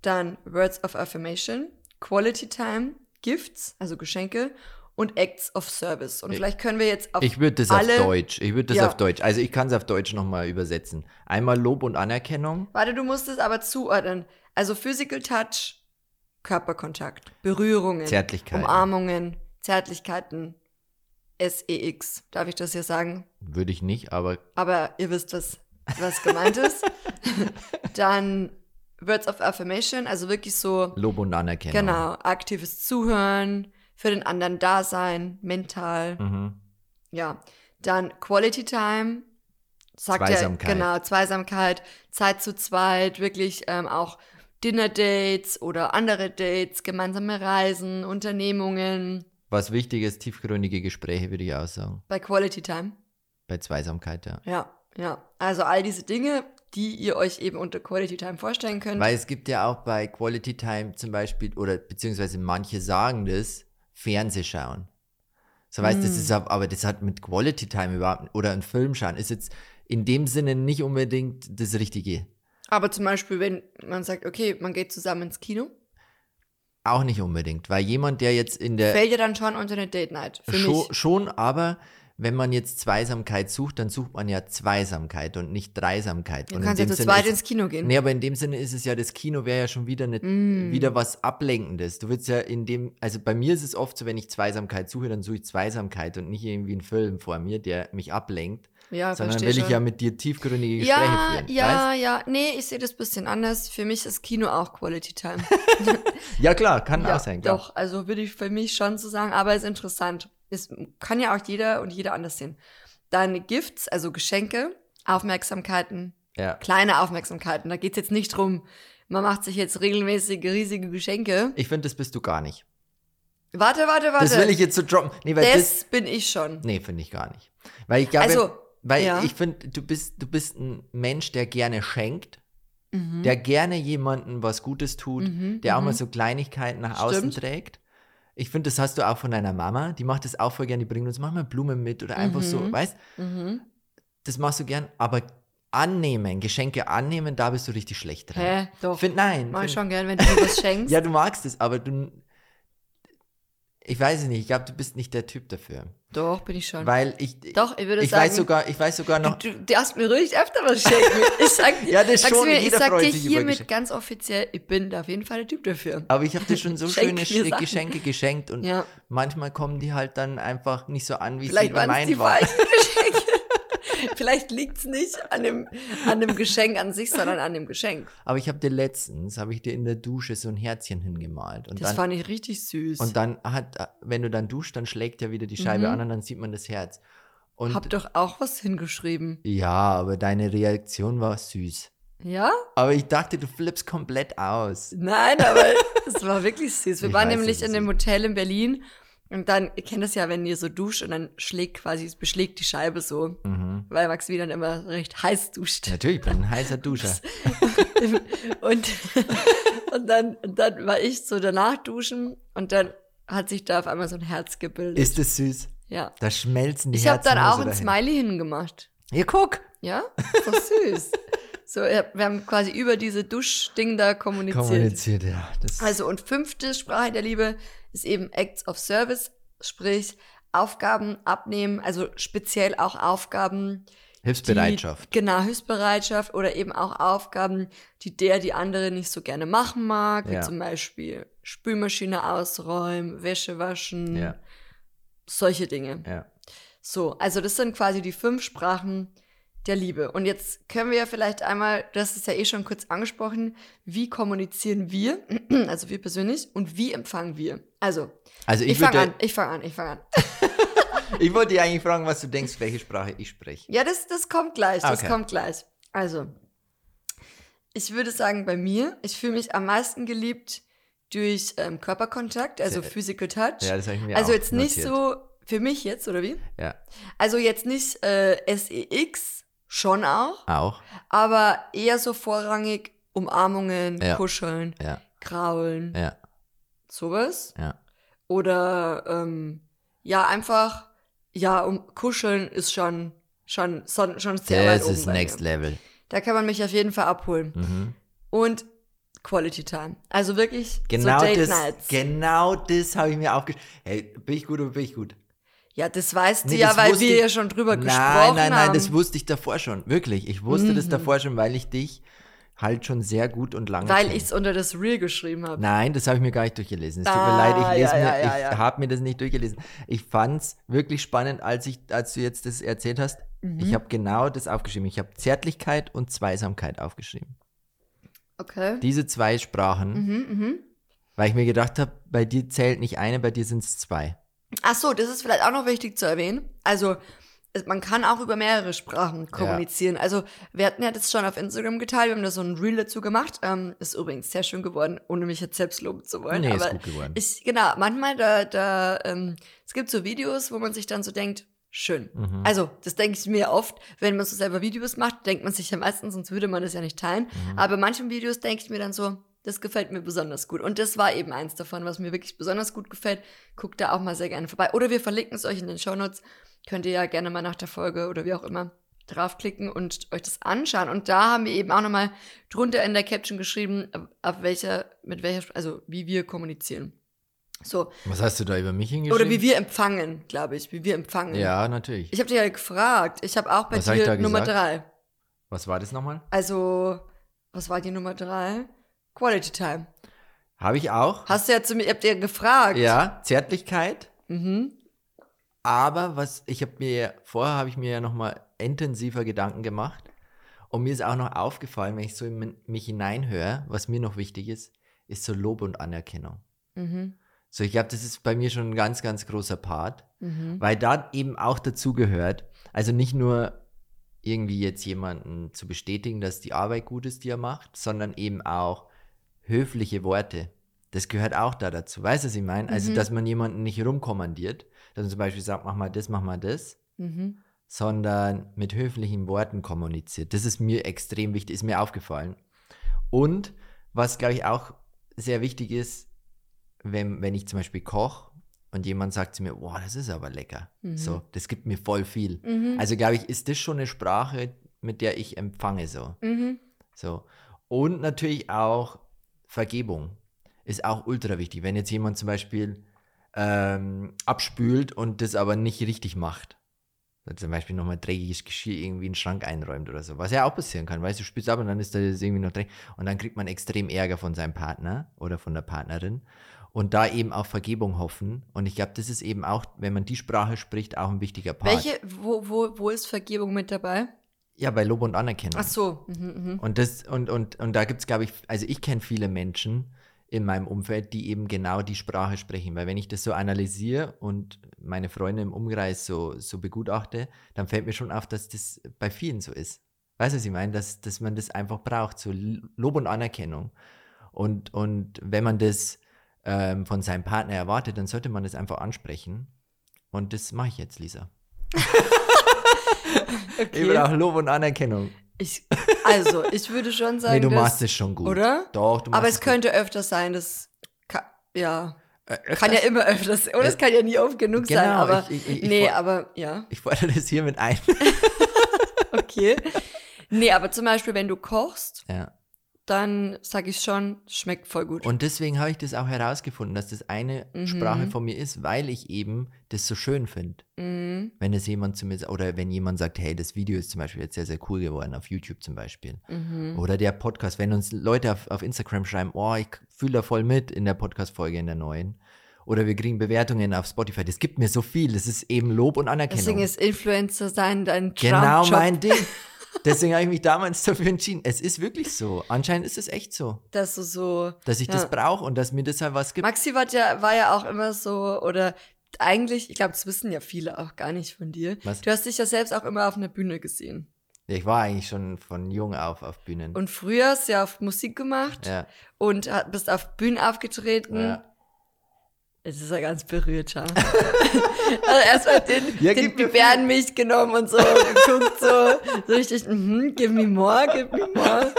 dann Words of Affirmation, Quality Time, Gifts, also Geschenke und Acts of Service. Und Ich- vielleicht können wir jetzt auf Ich würde das alle, auf Deutsch. Ich würde das Ja. auf Deutsch. Also ich kann es auf Deutsch nochmal übersetzen. Einmal Lob und Anerkennung. Warte, du musst es aber zuordnen. Also Physical Touch, Körperkontakt, Berührungen, Zärtlichkeiten. Umarmungen, Zärtlichkeiten, SEX. Darf ich das hier sagen? Würde ich nicht, aber Aber ihr wisst, was, was gemeint ist. Dann Words of Affirmation, also wirklich so Lob und Anerkennung. Genau, aktives Zuhören, für den anderen da sein, mental, Mhm. ja. Dann Quality Time, sagt Zweisamkeit. er, genau, Zweisamkeit, Zeit zu zweit, wirklich ähm, auch Dinner-Dates oder andere Dates, gemeinsame Reisen, Unternehmungen, Was wichtig ist, tiefgründige Gespräche, würde ich auch sagen. bei Quality Time. Bei Zweisamkeit, ja. Ja, ja. Also all diese Dinge, die ihr euch eben unter Quality Time vorstellen könnt. Weil es gibt ja auch bei Quality Time zum Beispiel, oder beziehungsweise manche sagen das, Fernsehschauen. So weißt du, das Mm. ist ab- aber das hat mit Quality Time überhaupt, oder ein Film schauen, ist jetzt in dem Sinne nicht unbedingt das Richtige. Aber zum Beispiel, wenn man sagt, okay, man geht zusammen ins Kino, Auch nicht unbedingt, weil jemand, der jetzt in der fällt ja dann schon unter eine Date Night. Für schon, mich. schon, aber wenn man jetzt Zweisamkeit sucht, dann sucht man ja Zweisamkeit und nicht Dreisamkeit. Du und kannst ja zu zweit ins Kino gehen. Nee, aber in dem Sinne ist es ja, das Kino wäre ja schon wieder, eine, Mm. wieder was Ablenkendes. Du willst ja in dem, also bei mir ist es oft so, wenn ich Zweisamkeit suche, dann suche ich Zweisamkeit und nicht irgendwie einen Film vor mir, der mich ablenkt, Ja, sondern will ich schon. ja mit dir tiefgründige Gespräche ja, führen. ja, ja. Nee, ich sehe das ein bisschen anders. Für mich ist Kino auch Quality Time. Weißt? Ja, klar, kann ja, auch sein, klar. doch. Also würde ich für mich schon so sagen, aber ist interessant. Es kann ja auch jeder und jeder anders sehen. Dann Gifts, also Geschenke, Aufmerksamkeiten, Ja. kleine Aufmerksamkeiten. Da geht es jetzt nicht drum, man macht sich jetzt regelmäßige, riesige Geschenke. Ich finde, das bist du gar nicht. Warte, warte, warte. Das will ich jetzt so droppen. Nee, weil das, Das bin ich schon. nee, finde ich gar nicht. Weil ich glaube, Also, weil ja. ich finde, du bist, du bist ein Mensch, der gerne schenkt, Mhm. der gerne jemandem was Gutes tut, Mhm, der auch mhm. mal so Kleinigkeiten nach außen Stimmt. trägt. Ich finde, das hast du auch von deiner Mama. Die macht das auch voll gerne. Die bringt uns manchmal Blumen mit oder einfach so, Mhm. weißt Mhm. Das machst du gern. Aber annehmen, Geschenke annehmen, da bist du richtig schlecht drin. Hä? Doch. Find, nein. Mach ich find- schon gern, wenn du mir was schenkst. Ja, du magst es, aber du. Ich weiß es nicht, ich glaube, du bist nicht der Typ dafür. Doch, bin ich schon. Weil ich, Doch, ich würde ich sagen- weiß sogar, ich weiß sogar noch, Du, du darfst mir ruhig öfter was schenken. Ich sag, Ja, das schon, Mir, ich sag dir hiermit ganz offiziell, ich bin da auf jeden Fall der Typ dafür. aber ich habe dir schon so schöne Sachen. Geschenke geschenkt und Ja. manchmal kommen die halt dann einfach nicht so an, wie sie Vielleicht bei waren es meinen die waren. falschen Geschenke. Vielleicht liegt es nicht an dem, an dem Geschenk an sich, sondern an dem Geschenk. Aber ich habe dir letztens, habe ich dir in der Dusche so ein Herzchen hingemalt. Und Das dann, fand ich richtig süß. und dann hat, wenn du dann duscht, dann schlägt ja wieder die Scheibe Mhm. an und dann sieht man das Herz. Und Hab doch auch was hingeschrieben. ja, aber deine Reaktion war süß. Ja? Aber ich dachte, du flippst komplett aus. Nein, aber es war wirklich süß. Wir Ich waren weiß, nämlich in einem. Hotel in Berlin und dann, ihr kennt das ja, wenn ihr so duscht und dann schlägt quasi, es beschlägt die Scheibe so, Mhm. weil Max wie dann immer recht heiß duscht. Natürlich, ich bin ein heißer Duscher. und, und, dann, und dann war ich so danach duschen und dann hat sich da auf einmal so ein Herz gebildet. Ist es süß? ja. Da schmelzen die Ich habe Herzen dann nur auch so ein dahin. Smiley hingemacht. Ja, guck. Ja? Ist doch süß. so, wir haben quasi über diese Duschding da kommuniziert. Kommuniziert, ja. Das, Also und fünfte Sprache der Liebe ist eben Acts of Service, sprich Aufgaben abnehmen, also speziell auch Aufgaben. Hilfsbereitschaft. Die, genau, Hilfsbereitschaft oder eben auch Aufgaben, die der, die andere nicht so gerne machen mag, wie Ja. zum Beispiel Spülmaschine ausräumen, Wäsche waschen, Ja, solche Dinge. ja. So, also das sind quasi die fünf Sprachen der Liebe. Und jetzt können wir ja vielleicht einmal, das ist ja eh schon kurz angesprochen, wie kommunizieren wir, also wir persönlich, und wie empfangen wir? Also, Also ich, ich, fange an, ich fange an, ich fange an. ich wollte dich eigentlich fragen, was du denkst, welche Sprache ich spreche. Ja, das, das kommt gleich, das Okay. kommt gleich. Also, ich würde sagen, bei mir, ich fühle mich am meisten geliebt durch ähm, Körperkontakt, also Sehr- Physical Touch. Ja, das habe ich mir also jetzt nicht notiert. so, für mich jetzt, oder wie? Ja, Also jetzt nicht äh, SEX, schon auch, auch. aber eher so vorrangig Umarmungen, Ja. Kuscheln, Ja, Kraulen, ja, sowas. ja. Oder ähm, ja, einfach, ja, um Kuscheln ist schon, schon, schon, schon sehr weit Das ist Next mir. Level. Da kann man mich auf jeden Fall abholen. Mhm. Und Quality Time. Also wirklich Genau so Date das, Nights. genau das habe ich mir aufgeschrieben. Hey, bin ich gut oder bin ich gut? Ja, das weißt Nee, du ja, das weil wir ich- ja schon drüber nein, gesprochen nein, nein, haben. das wusste ich davor schon. Wirklich. Ich wusste das Mhm. davor schon, weil ich dich halt schon sehr gut und lange weil ich es unter das Real geschrieben habe. Nein, das habe ich mir gar nicht durchgelesen. Es tut Ah, mir leid, ich lese ja, mir, ja, ja, ich habe mir das nicht durchgelesen. Ich fand's wirklich spannend, als ich, als du jetzt das erzählt hast. Mhm. Ich habe genau das aufgeschrieben. Ich habe Zärtlichkeit und Zweisamkeit aufgeschrieben. Okay. Diese zwei Sprachen, Mhm, mhm. weil ich mir gedacht habe, bei dir zählt nicht eine, bei dir sind es zwei. Ach so, das ist vielleicht auch noch wichtig zu erwähnen. Also, man kann auch über mehrere Sprachen kommunizieren. Also, wir hatten ja das schon auf Instagram geteilt, wir haben da so ein Reel dazu gemacht. Ähm, ist übrigens sehr schön geworden, ohne mich jetzt selbst loben zu wollen. Nee, ist aber gut geworden. Ich, genau, manchmal da, da ähm, es gibt so Videos, wo man sich dann so denkt, schön. Mhm. Also, das denke ich mir oft, wenn man so selber Videos macht, denkt man sich ja meistens, sonst würde man das ja nicht teilen. Mhm. Aber bei manchen Videos denke ich mir dann so, das gefällt mir besonders gut. Und das war eben eins davon, was mir wirklich besonders gut gefällt. Guckt da auch mal sehr gerne vorbei. Oder wir verlinken es euch in den Shownotes. Könnt ihr ja gerne mal nach der Folge oder wie auch immer draufklicken und euch das anschauen. Und da haben wir eben auch nochmal drunter in der Caption geschrieben, ab welcher, mit welcher, also wie wir kommunizieren. So. Was hast du da über mich hingeschrieben? Oder wie wir empfangen, glaube ich. Wie wir empfangen. Ja, natürlich. Ich habe dich ja gefragt. Ich habe auch bei Was dir Nummer gesagt? drei. Was war das nochmal? Also, was war die Nummer drei? Quality Time. Habe ich auch. Hast du ja zu mir, ihr habt ja gefragt. Ja, Zärtlichkeit. Mhm. Aber was ich habe mir vorher habe ich mir ja noch mal intensiver Gedanken gemacht und mir ist auch noch aufgefallen, wenn ich so in mich hineinhöre, was mir noch wichtig ist, ist so Lob und Anerkennung. Mhm. So, ich glaube, das ist bei mir schon ein ganz, ganz großer Part, Mhm. weil da eben auch dazu gehört, also nicht nur irgendwie jetzt jemanden zu bestätigen, dass die Arbeit gut ist, die er macht, sondern eben auch höfliche Worte. Das gehört auch da dazu. Weißt du, was ich meine? Also, Mhm. dass man jemanden nicht rumkommandiert, dass man zum Beispiel sagt, mach mal das, mach mal das, Mhm. sondern mit höflichen Worten kommuniziert. Das ist mir extrem wichtig, ist mir aufgefallen. Und was, glaube ich, auch sehr wichtig ist, wenn, wenn ich zum Beispiel koche und jemand sagt zu mir, boah, das ist aber lecker. Mhm. So, das gibt mir voll viel. Mhm. Also, glaube ich, ist das schon eine Sprache, mit der ich empfange so. Mhm. So. Und natürlich auch Vergebung ist auch ultra wichtig. Wenn jetzt jemand zum Beispiel ähm, abspült und das aber nicht richtig macht. Zum Beispiel nochmal dreckiges Geschirr irgendwie in den Schrank einräumt oder so. Was ja auch passieren kann, weißt du, spülst ab und dann ist da das irgendwie noch dreckig. Und dann kriegt man extrem Ärger von seinem Partner oder von der Partnerin. Und da eben auf Vergebung hoffen. Und ich glaube, das ist eben auch, wenn man die Sprache spricht, auch ein wichtiger Part. Welche, wo, wo, wo ist Vergebung mit dabei? Ja, bei Lob und Anerkennung. Ach so. Mhm, mhm. Und, das, und, und, und da gibt es, glaube ich, also ich kenne viele Menschen in meinem Umfeld, die eben genau die Sprache sprechen. Weil wenn ich das so analysiere und meine Freunde im Umkreis so, so begutachte, dann fällt mir schon auf, dass das bei vielen so ist. Weißt du, was ich meine? Dass, dass man das einfach braucht, so Lob und Anerkennung. Und, und wenn man das ähm, von seinem Partner erwartet, dann sollte man das einfach ansprechen. Und das mache ich jetzt, Lisa. Okay. Ich brauche Lob und Anerkennung. Ich, also, ich würde schon sagen, Nee, du dass, machst es schon gut. Oder? Doch, du machst Aber es gut. könnte öfters sein, dass, ja, Äh, kann ja immer öfters, oder es kann ja nie oft genug sein, genau, aber, ich- ich- ich- nee, aber, ja, Ich fordere das hier mit ein. okay. nee, aber zum Beispiel, wenn du kochst, ja. Dann sage ich schon, schmeckt voll gut. Und deswegen habe ich das auch herausgefunden, dass das eine Mhm. Sprache von mir ist, weil ich eben das so schön finde. Mhm, Wenn es jemand zu mir sagt, oder wenn jemand sagt, hey, das Video ist zum Beispiel jetzt sehr, sehr cool geworden, auf YouTube zum Beispiel. mhm. Oder der Podcast, wenn uns Leute auf, auf Instagram schreiben, oh, ich fühle da voll mit in der Podcast-Folge, in der neuen. Oder wir kriegen Bewertungen auf Spotify. Das gibt mir so viel. Das ist eben Lob und Anerkennung. Deswegen ist Influencer sein dein genau Traumjob. mein Ding. Deswegen habe ich mich damals dafür entschieden. Es ist wirklich so. Anscheinend ist es echt so, Dass du so, dass ich Ja. das brauche und dass mir das halt was gibt. Maxi war ja, war ja auch immer so, oder eigentlich, ich glaube, das wissen ja viele auch gar nicht von dir. Was? Du hast dich ja selbst auch immer auf einer Bühne gesehen. Ja, ich war eigentlich schon von jung auf auf Bühnen. Und früher hast du ja auf Musik gemacht ja. und bist auf Bühnen aufgetreten. ja. Es ist ja ganz berührt, ja. also erstmal den, Ja, den mir Gebärdenmilch genommen und so geguckt, so, so richtig, mhm, give me more, give me more.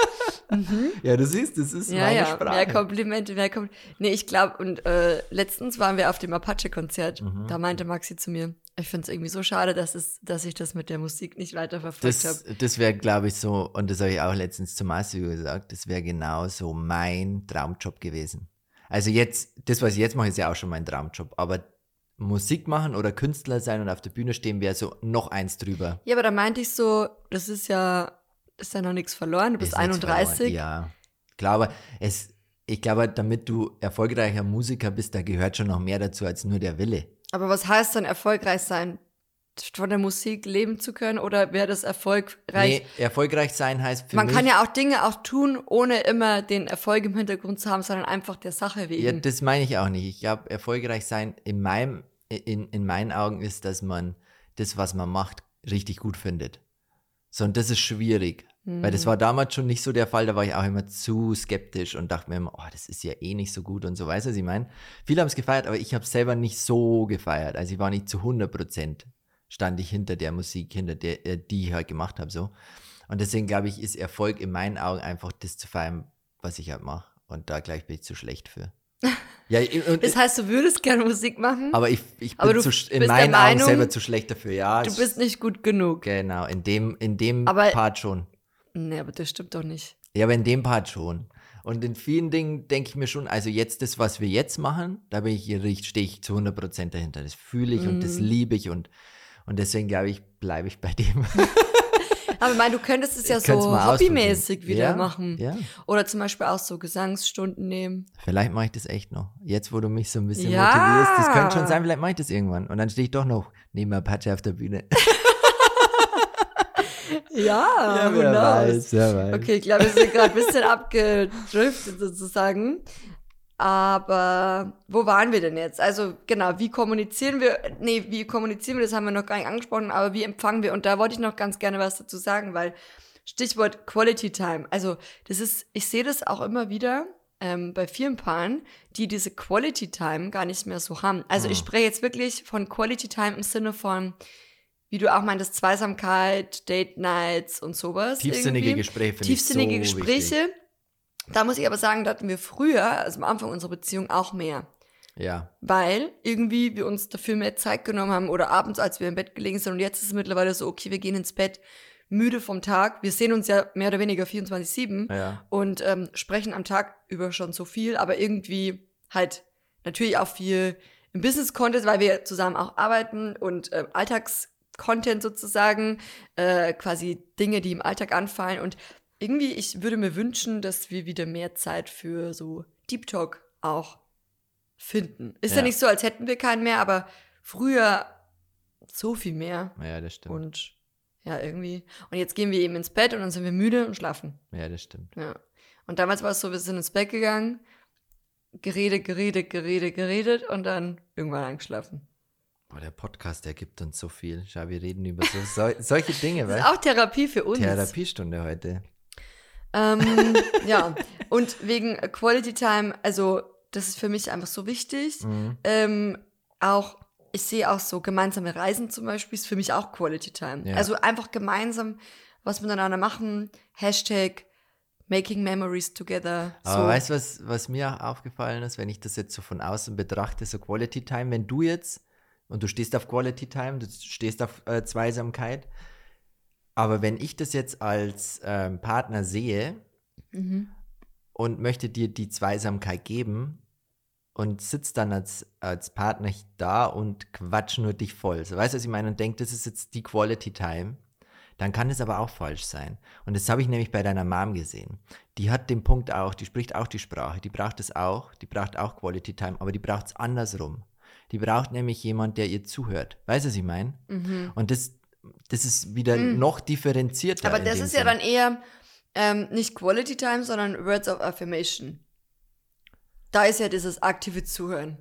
ja, du siehst, das ist Ja, meine ja, Sprache. mehr Komplimente, mehr Komplimente. Nee, ich glaube, und äh, letztens waren wir auf dem Apache-Konzert. Mhm. Da meinte Maxi zu mir, ich finde es irgendwie so schade, dass, es, dass ich das mit der Musik nicht weiterverfolgt habe. Das, das wäre, glaube ich, so, und das habe ich auch letztens zu Massimo gesagt, das wäre genau so mein Traumjob gewesen. Also jetzt, das, was ich jetzt mache, ist ja auch schon mein Traumjob, aber Musik machen oder Künstler sein und auf der Bühne stehen wäre so noch eins drüber. Ja, aber da meinte ich so, das ist ja, ist ja noch nichts verloren, du bist Ist nichts 31. verloren. Ja, klar, aber es, ich glaube, damit du erfolgreicher Musiker bist, da gehört schon noch mehr dazu als nur der Wille. Aber was heißt dann erfolgreich sein? Von der Musik leben zu können oder wäre das erfolgreich? Nee, erfolgreich sein heißt für Man mich. kann ja auch Dinge auch tun, ohne immer den Erfolg im Hintergrund zu haben, sondern einfach der Sache wegen. Ja, das meine ich auch nicht. Ich glaube, erfolgreich sein in meinem, in, in meinen Augen ist, dass man das, was man macht, richtig gut findet. So, und das ist schwierig. Weil das war damals schon nicht so der Fall, da war ich auch immer zu skeptisch und dachte mir immer, oh, das ist ja eh nicht so gut und so, weißt du, was ich meine? Viele haben es gefeiert, aber ich habe es selber nicht so gefeiert. Also ich war nicht zu 100 Prozent, stand ich hinter der Musik, hinter der, äh, die ich halt gemacht habe, so. Und deswegen glaube ich, ist Erfolg in meinen Augen einfach das zu feiern, was ich halt mache. Und da gleich bin ich zu schlecht für. Ja, und, das heißt, du würdest gerne Musik machen, aber ich, ich bin Aber du zu, in meinen Augen Meinung, selber zu schlecht dafür, ja. du bist nicht gut genug. Genau, in dem, in dem Aber- Part schon. Nee, aber das stimmt doch nicht. Ja, aber in dem Part schon. Und in vielen Dingen denke ich mir schon, also jetzt das, was wir jetzt machen, da bin ich, stehe ich zu 100% dahinter. Das fühle ich und das Mhm. liebe ich und, und deswegen glaube ich, bleibe ich bei dem. Aber ich meine, du könntest es ja Ich so hobbymäßig wieder ja, machen. Ja, Oder zum Beispiel auch so Gesangsstunden nehmen. vielleicht mache ich das echt noch. Jetzt, wo du mich so ein bisschen Ja. motivierst, das könnte schon sein, vielleicht mache ich das irgendwann. Und dann stehe ich doch noch neben Apache auf der Bühne. Ja, who wer weiß, wer weiß. Okay, ich glaube, wir sind gerade ein bisschen abgedriftet sozusagen. Aber wo waren wir denn jetzt? Also genau, wie kommunizieren wir? Nee, wie kommunizieren wir? Das haben wir noch gar nicht angesprochen, aber wie empfangen wir? Und da wollte ich noch ganz gerne was dazu sagen, weil Stichwort Quality Time. Also das ist, ich sehe das auch immer wieder ähm, bei vielen Paaren, die diese Quality Time gar nicht mehr so haben. Also ich Mhm. spreche jetzt wirklich von Quality Time im Sinne von, wie du auch meintest, Zweisamkeit, Date Nights und sowas. Tiefsinnige irgendwie. Gespräche Tiefsinnige so Gespräche. Wichtig. Da muss ich aber sagen, da hatten wir früher, also am Anfang unserer Beziehung, auch mehr. Ja, Weil irgendwie wir uns dafür mehr Zeit genommen haben oder abends, als wir im Bett gelegen sind. Und jetzt ist es mittlerweile so, okay, wir gehen ins Bett müde vom Tag. Wir sehen uns ja mehr oder weniger 24-7 ja. und ähm, sprechen am Tag über schon so viel, aber irgendwie halt natürlich auch viel im Business-Content, weil wir zusammen auch arbeiten und äh, Alltags-Content sozusagen, äh, quasi Dinge, die im Alltag anfallen. Und irgendwie, ich würde mir wünschen, dass wir wieder mehr Zeit für so Deep Talk auch finden. Ist ja, Ja. nicht so, als hätten wir keinen mehr, aber früher so viel mehr. Ja, das stimmt. Und ja, irgendwie. Und jetzt gehen wir eben ins Bett und dann sind wir müde und schlafen. ja, das stimmt. Ja. Und damals war es so, wir sind ins Bett gegangen, geredet, geredet, geredet, geredet und dann irgendwann eingeschlafen. Boah, der Podcast, der gibt uns so viel. Schau, wir reden über so, sol- solche Dinge, Das ist auch Therapie für uns. Therapiestunde heute. Ähm, ja, und wegen Quality Time, also das ist für mich einfach so wichtig. Mhm. Ähm, auch, ich sehe auch so gemeinsame Reisen zum Beispiel, ist für mich auch Quality Time. Ja. Also einfach gemeinsam was miteinander machen. Hashtag Making Memories Together. Aber so. weißt du, was, was mir auch aufgefallen ist, wenn ich das jetzt so von außen betrachte, so Quality Time, wenn du jetzt, und du stehst auf Quality Time, du stehst auf äh, Zweisamkeit, aber wenn ich das jetzt als ähm, Partner sehe Mhm. und möchte dir die Zweisamkeit geben und sitzt dann als, als Partner da und quatsch nur dich voll. So, weißt du, was ich meine? Und denkt, das ist jetzt die Quality Time. Dann kann es aber auch falsch sein. Und das habe ich nämlich bei deiner Mom gesehen. Die hat den Punkt auch, die spricht auch die Sprache, die braucht es auch, die braucht auch Quality Time, aber die braucht es andersrum. Die braucht nämlich jemand, der ihr zuhört. Weißt du, was ich meine? Und das, das ist wieder noch differenzierter. Mhm. Aber das ist ja Sinn. dann eher ähm, nicht Quality Time, sondern Words of Affirmation. Da ist ja dieses aktive Zuhören.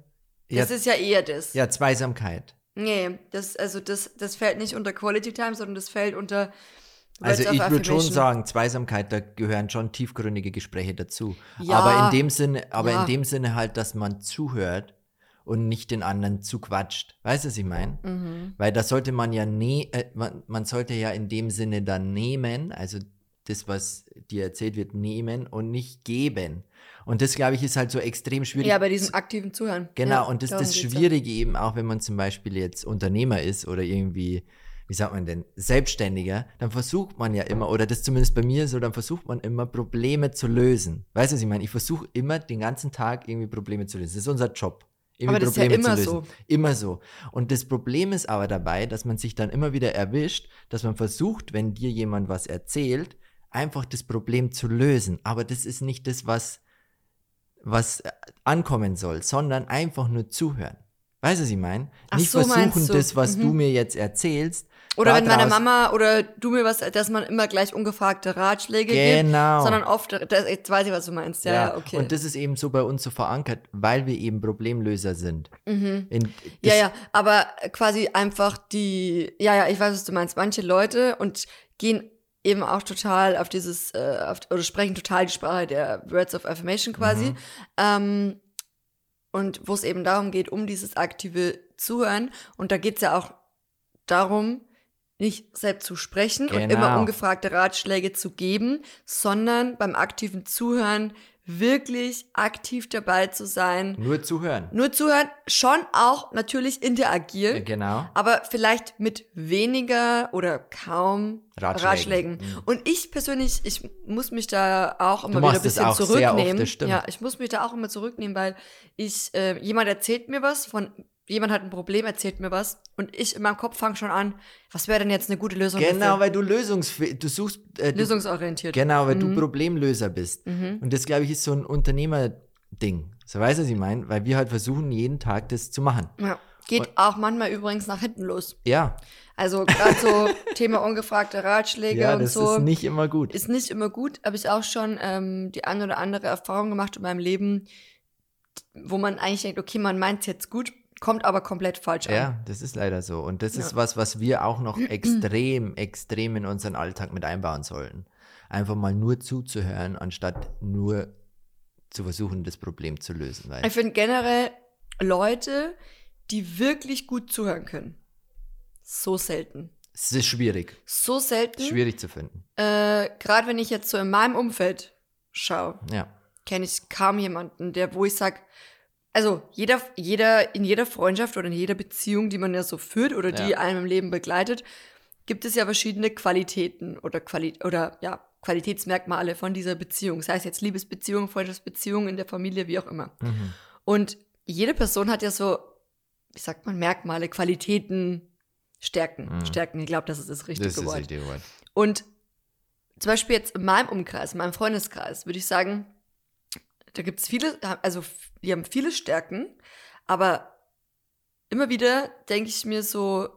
Das Ja. ist ja eher das. Ja, Zweisamkeit. Nee, das, also das, das fällt nicht unter Quality Time, sondern das fällt unter Words Also ich würde schon sagen, Zweisamkeit, da gehören schon tiefgründige Gespräche dazu. Ja. aber in dem Sinne, aber Ja. in dem Sinne halt, dass man zuhört und nicht den anderen zuquatscht. Weißt du, was ich meine? Mhm. Weil da sollte man ja ne, äh, man, man sollte ja in dem Sinne dann nehmen, also das, was dir erzählt wird, nehmen und nicht geben. Und das, glaube ich, ist halt so extrem schwierig. Ja, bei diesem aktiven Zuhören. Genau, ja, und das ist das geht's ja. Schwierige eben auch, wenn man zum Beispiel jetzt Unternehmer ist oder irgendwie, wie sagt man denn, Selbstständiger, dann versucht man ja immer, oder das zumindest bei mir so, dann versucht man immer Probleme zu lösen. Weißt du, was ich meine? Ich versuche immer den ganzen Tag irgendwie Probleme zu lösen. Das ist unser Job. Irgendwie Aber das ist ja Probleme immer so. Immer so. Und das Problem ist aber dabei, dass man sich dann immer wieder erwischt, dass man versucht, wenn dir jemand was erzählt, einfach das Problem zu lösen. Aber das ist nicht das, was was äh, ankommen soll, sondern einfach nur zuhören. Weißt du, was ich meine? Nicht so, versuchen, das, was Mhm. du mir jetzt erzählst. Oder wenn meine Mama oder du mir was, dass man immer gleich ungefragte Ratschläge Genau. gibt, sondern oft, das, jetzt weiß ich, was du meinst. Ja, ja, okay. Und das ist eben so bei uns so verankert, weil wir eben Problemlöser sind. In, Mhm. Ja, das- ja, aber quasi einfach die, ja, ja, ich weiß, was du meinst. Manche Leute und gehen eben auch total auf dieses, äh, auf, oder sprechen total die Sprache der Words of Affirmation quasi. Mhm. Ähm, und wo es eben darum geht, um dieses aktive Zuhören. Und da geht es ja auch darum, nicht selbst zu sprechen und Genau. immer ungefragte Ratschläge zu geben, sondern beim aktiven Zuhören wirklich aktiv dabei zu sein, Nur zuhören. nur zuhören, schon auch natürlich interagieren, Ja, genau. aber vielleicht mit weniger oder kaum Ratschlägen. Ratschlägen. Mhm. Und ich persönlich, ich muss mich da auch immer wieder ein bisschen zurücknehmen. oft, das stimmt. Ja, ich muss mich da auch immer zurücknehmen, weil ich, äh, jemand erzählt mir was von, jemand hat ein Problem, erzählt mir was und ich in meinem Kopf fange schon an, was wäre denn jetzt eine gute Lösung Genau, weil du lösungsfähig, du suchst, äh, du, Lösungsorientiert. genau, weil du Mhm. Problemlöser bist. Und das, glaube ich, ist so ein Unternehmerding. So weißt du, was ich meine? Weil wir halt versuchen, jeden Tag das zu machen. Ja. Geht auch manchmal übrigens nach hinten los. Ja, Also gerade so Thema ungefragte Ratschläge ja, und das so. ist nicht immer gut. Ist nicht immer gut, habe ich auch schon ähm, die ein oder andere Erfahrung gemacht in meinem Leben, wo man eigentlich denkt, okay, man meint es jetzt gut, kommt aber komplett falsch an. Ja, das ist leider so. Und das ist Ja. was, was wir auch noch extrem, extrem in unseren Alltag mit einbauen sollten. Einfach mal nur zuzuhören, anstatt nur zu versuchen, das Problem zu lösen. Weil Ich finde generell Leute, die wirklich gut zuhören können. So selten. es ist schwierig. So selten. Schwierig zu finden. Äh, Gerade wenn ich jetzt so in meinem Umfeld schaue, Ja. kenne ich kaum jemanden, der, wo ich sage, also jeder, jeder, in jeder Freundschaft oder in jeder Beziehung, die man ja so führt oder die Ja. einem im Leben begleitet, gibt es ja verschiedene Qualitäten oder Quali oder ja, Qualitätsmerkmale von dieser Beziehung. Sei es jetzt Liebesbeziehung, Freundschaftsbeziehung, in der Familie, wie auch immer. Mhm. Und jede Person hat ja so wie sagt man, Merkmale, Qualitäten, Stärken. Mhm. Stärken, ich glaube, das ist das richtige Das ist das Wort. richtige Wort. Und zum Beispiel jetzt in meinem Umkreis, in meinem Freundeskreis, würde ich sagen, da gibt es viele, also die haben viele Stärken, aber immer wieder denke ich mir so,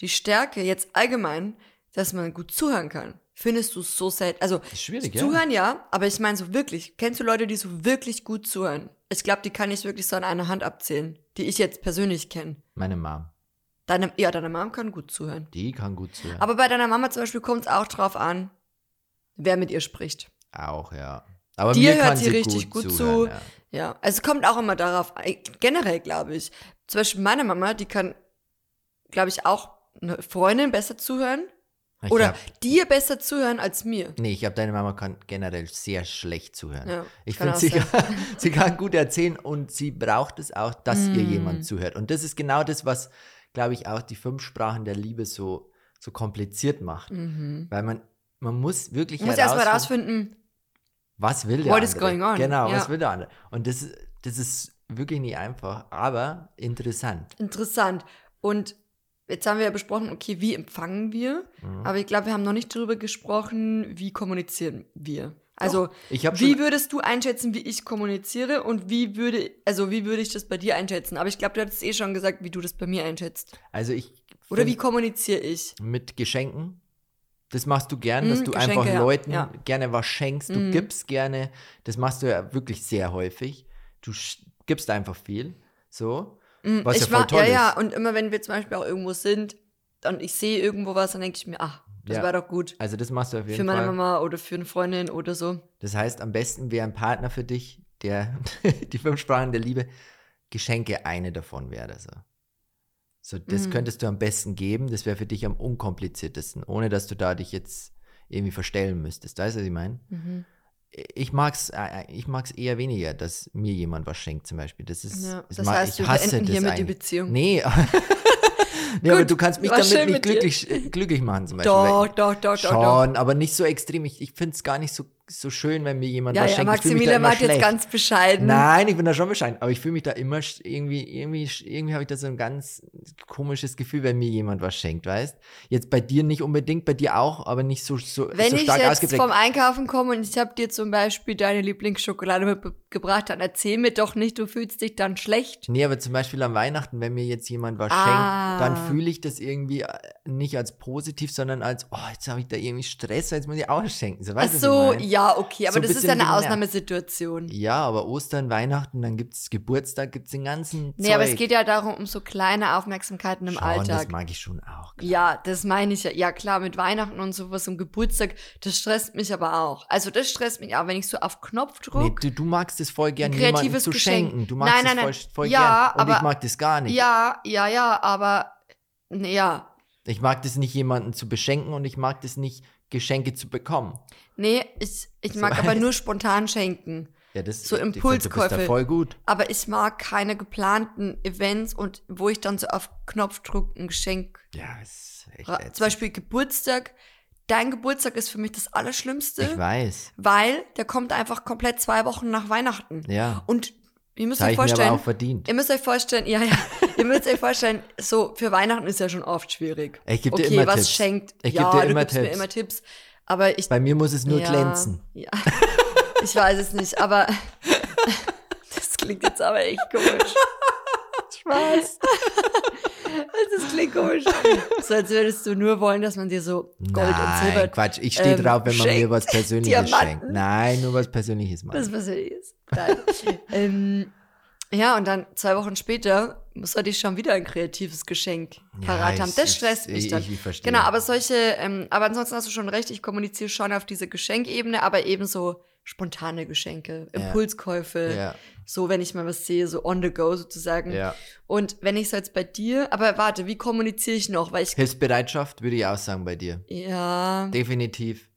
die Stärke jetzt allgemein, dass man gut zuhören kann. Findest du es so selten? Also schwierig, ja. zuhören ja, aber ich meine so wirklich, kennst du Leute, die so wirklich gut zuhören? Ich glaube, die kann ich wirklich so an einer Hand abzählen, die ich jetzt persönlich kenne. Meine Mom. Deine, ja, deine Mom kann gut zuhören. Die kann gut zuhören. Aber bei deiner Mama zum Beispiel kommt es auch drauf an, wer mit ihr spricht. auch, ja. Aber Dir hört sie sie richtig gut zuhören, zu. Ja. Ja, also es kommt auch immer darauf, generell glaube ich. Zum Beispiel meine Mama, die kann, glaube ich, auch eine Freundin besser zuhören Ich oder hab, dir besser zuhören als mir. nee, ich glaube, deine Mama kann generell sehr schlecht zuhören. Ja, Ich finde, sie, kann- sie kann gut erzählen und sie braucht es auch, dass ihr Mm. jemand zuhört. Und das ist genau das, was, glaube ich, auch die fünf Sprachen der Liebe so, so kompliziert macht. Mhm. Weil man, man muss wirklich Ich muss erst mal herausfinden, rausfinden, was will der What andere. is going on? Genau, Ja. was will der andere. Und das, ist- das ist wirklich nicht einfach, aber interessant. interessant. Und jetzt haben wir ja besprochen, okay, wie empfangen wir? Mhm. Aber ich glaube, wir haben noch nicht darüber gesprochen, wie kommunizieren wir. Also, habe wie würdest du einschätzen, wie ich kommuniziere und wie würde, also wie würde ich das bei dir einschätzen? Aber ich glaube, du hattest eh schon gesagt, wie du das bei mir einschätzt. also ich Oder wie kommuniziere ich? mit Geschenken. Das machst du gern, dass Mm, du Geschenke, einfach ja, Leuten ja. gerne was schenkst. Du Mm. gibst gerne. Das machst du ja wirklich sehr häufig. Du gibst einfach viel. So. Mm, Was ich ja voll war, toll ja, ja, ist. und immer wenn wir zum Beispiel auch irgendwo sind und ich sehe irgendwo was, dann denke ich mir, ach, das Ja. war doch gut. Also das machst du auf jeden Für meine Fall. Mama oder für eine Freundin oder so. Das heißt, am besten wäre ein Partner für dich, der die fünf Sprachen der Liebe, Geschenke eine davon wäre. So. So, das Mhm. könntest du am besten geben. Das wäre für dich am unkompliziertesten, ohne dass du da dich jetzt irgendwie verstellen müsstest. Weißt du, was ich meine? Mhm. ich mag's, äh, ich mag's eher weniger, dass mir jemand was schenkt zum Beispiel. Das ist, Ja, das das mag, heißt, ich wir hasse das hiermit die. Beziehung. Nee, nee aber Gut, du kannst mich damit nicht glücklich, glücklich machen zum Beispiel. Doch, doch, doch, doch, doch. Schon, aber nicht so extrem. Ich, ich finde es gar nicht so, so schön, wenn mir jemand Ja, was ja, schenkt. Ich Maximilian war jetzt ganz bescheiden. Nein, ich bin da schon bescheiden, aber ich fühle mich da immer irgendwie, irgendwie, irgendwie habe ich da so ein ganz komisches Gefühl, wenn mir jemand was schenkt, weißt? Jetzt bei dir nicht unbedingt, bei dir auch, aber nicht so, so, Wenn so ich stark jetzt ausgeprägt. vom Einkaufen komme und ich habe dir zum Beispiel deine Lieblingsschokolade mitgebracht, dann erzähl mir doch nicht, du fühlst dich dann schlecht. Nee, aber zum Beispiel an Weihnachten, wenn mir jetzt jemand was Ah. schenkt, dann fühle ich das irgendwie äh, nicht als positiv, sondern als, oh, jetzt habe ich da irgendwie Stress, jetzt muss ich auch schenken. So, Ach weißt was so, ich mein? Ja, okay, aber So das ist ja eine. Ausnahmesituation. Ja, aber Ostern, Weihnachten, dann gibt es Geburtstag, gibt es den ganzen Nee, aber es Zeug. geht ja darum, um so kleine Aufmerksamkeiten im Schon, Alltag. das mag ich schon auch. Ja, das meine ich ja. Ja, klar, mit Weihnachten und sowas und Geburtstag, das stresst mich aber auch. Also, das stresst mich auch, wenn ich so auf Knopf Nee, drücke. du, du magst es voll gern, Ein jemandem kreatives zu Geschenk. schenken. Du magst Nein, nein, es voll, nein. voll Ja, gern. Und ich aber- mag das gar nicht. ja, ja, ja, aber nee, ja. Ich mag das nicht, jemanden zu beschenken und ich mag das nicht, Geschenke zu bekommen. Nee, ich, ich So mag aber heißt- nur spontan schenken. Ja, das So Impulskäufe. da voll gut. Aber ich mag keine geplanten Events und wo ich dann so auf Knopfdruck ein Geschenk. Ja, ist echt ra- ätzend. Zum Beispiel Geburtstag. Dein Geburtstag ist für mich das Allerschlimmste, Ich weiß. weil der kommt einfach komplett zwei Wochen nach Weihnachten. Ja. Und ihr müsst euch aber vorstellen, auch verdient. ihr müsst euch vorstellen, ja, ja, ihr müsst euch vorstellen, so für Weihnachten ist ja schon oft schwierig. Ich geb okay, dir immer was Tipps. schenkt? Ich ja, dir du immer Tipps. immer Tipps. Aber ich Bei mir muss es nur ja, glänzen. Ja. Ich weiß es nicht, aber das klingt jetzt aber echt komisch. Spaß. Das klingt komisch. So als würdest du nur wollen, dass man dir so Gold Nein, und Silber. Quatsch. Ich stehe ähm, drauf, wenn man mir was Persönliches Diamanten. schenkt. Nein, nur was Persönliches macht. Das was er. Nein. ähm, ja, und dann zwei Wochen später muss er dich schon wieder ein kreatives Geschenk parat ich- haben. Das ich- stresst mich ich- dann. ich- ich verstehe. Genau, aber solche, ähm, aber ansonsten hast du schon recht, ich kommuniziere schon auf diese Geschenkebene, aber eben so spontane Geschenke, Ja. Impulskäufe, Ja, so wenn ich mal was sehe, so on the go sozusagen. ja. Und wenn ich es jetzt bei dir, aber warte, wie kommuniziere ich noch? Weil ich, Hilfsbereitschaft würde ich auch sagen bei dir. ja, Definitiv.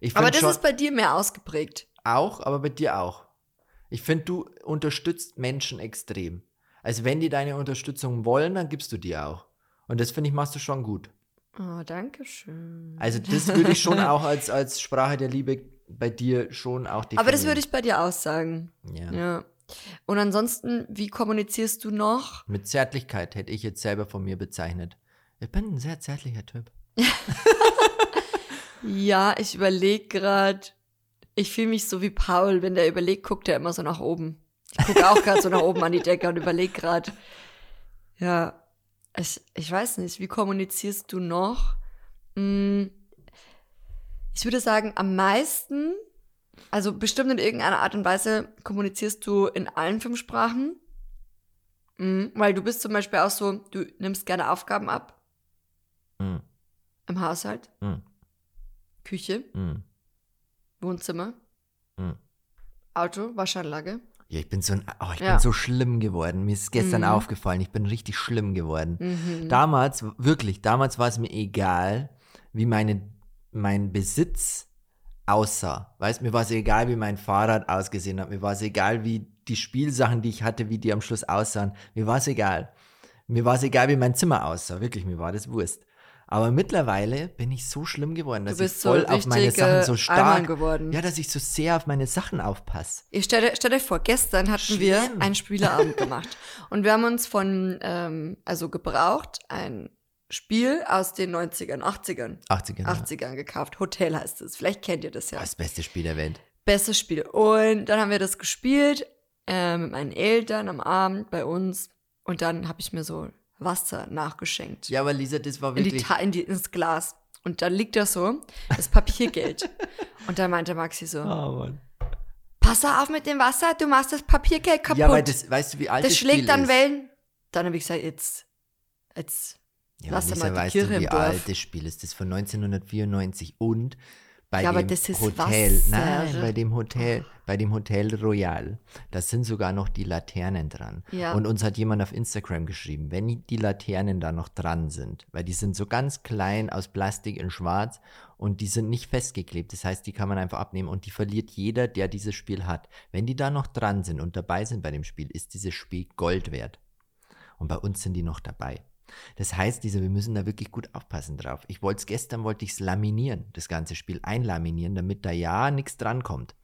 Ich aber das ist bei dir mehr ausgeprägt. auch, aber bei dir auch. Ich finde, du unterstützt Menschen extrem. Also wenn die deine Unterstützung wollen, dann gibst du die auch. Und das finde ich, machst du schon gut. Oh, danke schön. Also das würde ich schon auch als, als Sprache der Liebe bei dir schon auch definieren. aber das würde ich bei dir auch sagen. Ja. Ja. Und ansonsten, wie kommunizierst du noch? Mit Zärtlichkeit hätte ich jetzt selber von mir bezeichnet. Ich bin ein sehr zärtlicher Typ. Ja, ich überlege gerade. Ich fühle mich so wie Paul, wenn der überlegt, guckt er immer so nach oben. Ich gucke auch gerade so nach oben an die Decke und überlege gerade. Ja, ich, ich weiß nicht, wie kommunizierst du noch? Hm, ich würde sagen, am meisten, also bestimmt in irgendeiner Art und Weise kommunizierst du in allen fünf Sprachen. Hm, weil du bist zum Beispiel auch so, du nimmst gerne Aufgaben ab Mm, im Haushalt, mm, Küche, mm, Wohnzimmer, mm. Auto, Waschanlage. Ja, ich bin so ein, oh, ich Ja. bin so schlimm geworden. Mir ist gestern Mhm. aufgefallen, ich bin richtig schlimm geworden. Mhm. Damals, wirklich, damals war es mir egal, wie meine, mein Besitz aussah. Weißt, mir war es egal, wie mein Fahrrad ausgesehen hat. Mir war es egal, wie die Spielsachen, die ich hatte, wie die am Schluss aussahen. Mir war es egal. Mir war es egal, wie mein Zimmer aussah. Wirklich, mir war das Wurst. Aber mittlerweile bin ich so schlimm geworden, dass ich bist so voll auf meine Sachen so stark, geworden. ja, dass ich so sehr auf meine Sachen aufpasse. Ich stell, stell euch vor, gestern hatten wir Schlimm. einen Spieleabend gemacht. Und wir haben uns von, ähm, also gebraucht, ein Spiel aus den 90ern, 80ern, 80er. 80ern gekauft. Hotel heißt es. Vielleicht kennt ihr das ja. Das beste Spiel der Welt. Bestes Spiel. Und dann haben wir das gespielt äh, mit meinen Eltern am Abend bei uns. Und dann habe ich mir so Wasser nachgeschenkt. Ja, aber Lisa, das war in die, wirklich. Ta- in die, ins Glas. Und dann liegt da so das Papiergeld. und dann meinte Maxi so, Oh, Mann. pass auf mit dem Wasser, du machst das Papiergeld kaputt. Ja, weil das, weißt du, wie alt das das, schlägt Spiel dann ist? Wellen. Dann habe ich gesagt, jetzt, jetzt. Ja, Lass aber doch mal Lisa, die weißt Kirche du, wie im Dorf. alt das Spiel ist? Das ist von 1994 und bei Ja, dem Hotel, Wasser. nein, bei dem Hotel, bei dem Hotel Royal, da sind sogar noch die Laternen dran. Ja. Und uns hat jemand auf Instagram geschrieben, wenn die Laternen da noch dran sind, weil die sind so ganz klein aus Plastik in schwarz und die sind nicht festgeklebt. Das heißt, die kann man einfach abnehmen und die verliert jeder, der dieses Spiel hat. Wenn die da noch dran sind und dabei sind bei dem Spiel, ist dieses Spiel Gold wert. Und bei uns sind die noch dabei. Das heißt, diese, wir müssen da wirklich gut aufpassen drauf. Ich wollte es gestern, wollte ich es laminieren, das ganze Spiel einlaminieren, damit da ja nichts drankommt.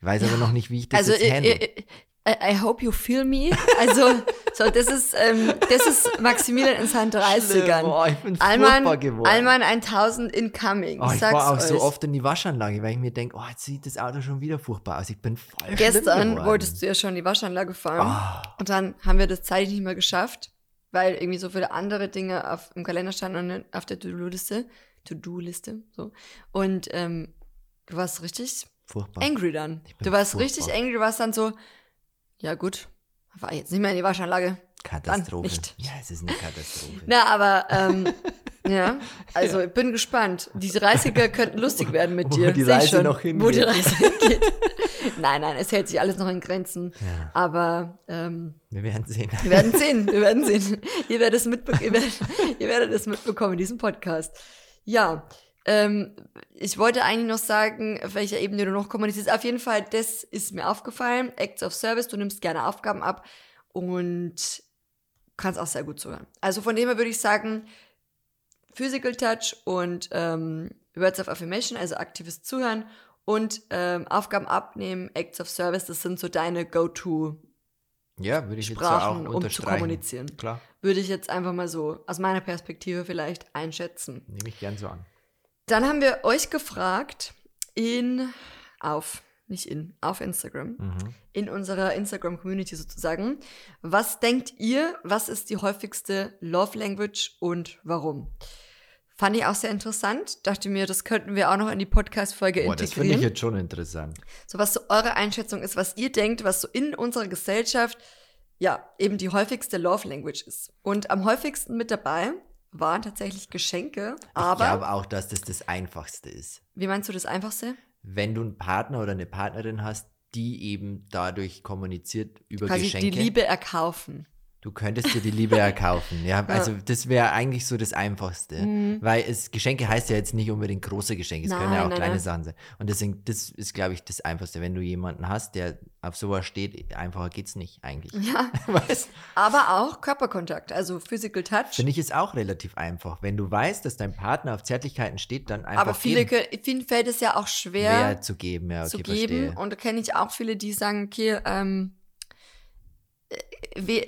Ich weiß aber noch nicht, wie ich das also, jetzt I, handle. I, I, I hope you feel me. Also, so, das ist, ähm, das ist Maximilian in seinen 30ern. Oh, ich bin Allmann, furchtbar geworden. Allmann 1000 incoming. oh, ich sag's war auch euch. so oft in die Waschanlage, weil ich mir denke, oh, jetzt sieht das Auto schon wieder furchtbar aus. Ich bin voll Gestern wolltest du ja schon in die Waschanlage fahren. Ah. Und dann haben wir das zeitlich nicht mehr geschafft, weil irgendwie so viele andere Dinge auf, im Kalender standen und auf der To-Do-Liste. To-Do-Liste, so. Und ähm, du warst richtig Furchtbar. angry dann. Du warst furchtbar. richtig angry, du warst dann so, ja gut, war jetzt nicht mehr in die Waschanlage. Katastrophe. Ja, es ist eine Katastrophe. Na, aber, ähm, ja, also ich bin gespannt. Diese 30er könnten lustig werden mit Wo dir. die Seh ich Reise noch hingeht. Wo die Reise hingeht. nein, nein, es hält sich alles noch in Grenzen. Ja, Aber ähm, wir werden sehen. wir werden sehen, wir werden sehen. Ihr werdet es mitbe ihr werdet, ihr werdet es mitbekommen in diesem Podcast. Ja, ähm, ich wollte eigentlich noch sagen, auf welcher Ebene du noch kommunizierst. Auf jeden Fall, das ist mir aufgefallen. Acts of Service, du nimmst gerne Aufgaben ab und kannst auch sehr gut zuhören. Also von dem her würde ich sagen, Physical Touch und ähm, Words of Affirmation, also aktives Zuhören und ähm, Aufgaben abnehmen, Acts of Service, das sind so deine Go-To Ja, würde ich jetzt so Sprachen, auch um zu kommunizieren. Klar, Würde ich jetzt einfach mal so aus meiner Perspektive vielleicht einschätzen. nehme ich gern so an. Dann haben wir euch gefragt in auf nicht in auf Instagram Mhm. in unserer Instagram Community sozusagen. Was denkt ihr, was ist die häufigste Love Language und warum? Fand ich auch sehr interessant. Dachte mir, das könnten wir auch noch in die Podcast-Folge Boah, das finde ich integrieren. jetzt schon interessant. So was so eure Einschätzung ist, was ihr denkt, was so in unserer Gesellschaft ja eben die häufigste Love Language ist. Und am häufigsten mit dabei waren tatsächlich Geschenke. Aber ich glaube auch, dass das das Einfachste ist. wie meinst du das Einfachste? Wenn du einen Partner oder eine Partnerin hast, die eben dadurch kommuniziert über Quasi Geschenke. die Liebe erkaufen. Du könntest dir die Liebe erkaufen. Ja, also das wäre eigentlich so das Einfachste. Mhm. Weil es, Geschenke heißt ja jetzt nicht unbedingt große Geschenke, es können ja Nein, auch nein, kleine nein. Sachen sein. Und deswegen, das ist, glaube ich, das Einfachste. Wenn du jemanden hast, der auf sowas steht, einfacher geht's nicht eigentlich. Ja, Weißt? aber auch Körperkontakt, also Physical Touch. Finde ich ist auch relativ einfach. Wenn du weißt, dass dein Partner auf Zärtlichkeiten steht, dann einfach aber viele, geben. vielen fällt es ja auch schwer, Mehr zu geben, ja, okay, zu geben. verstehe. Und da kenne ich auch viele, die sagen, okay, ähm, äh,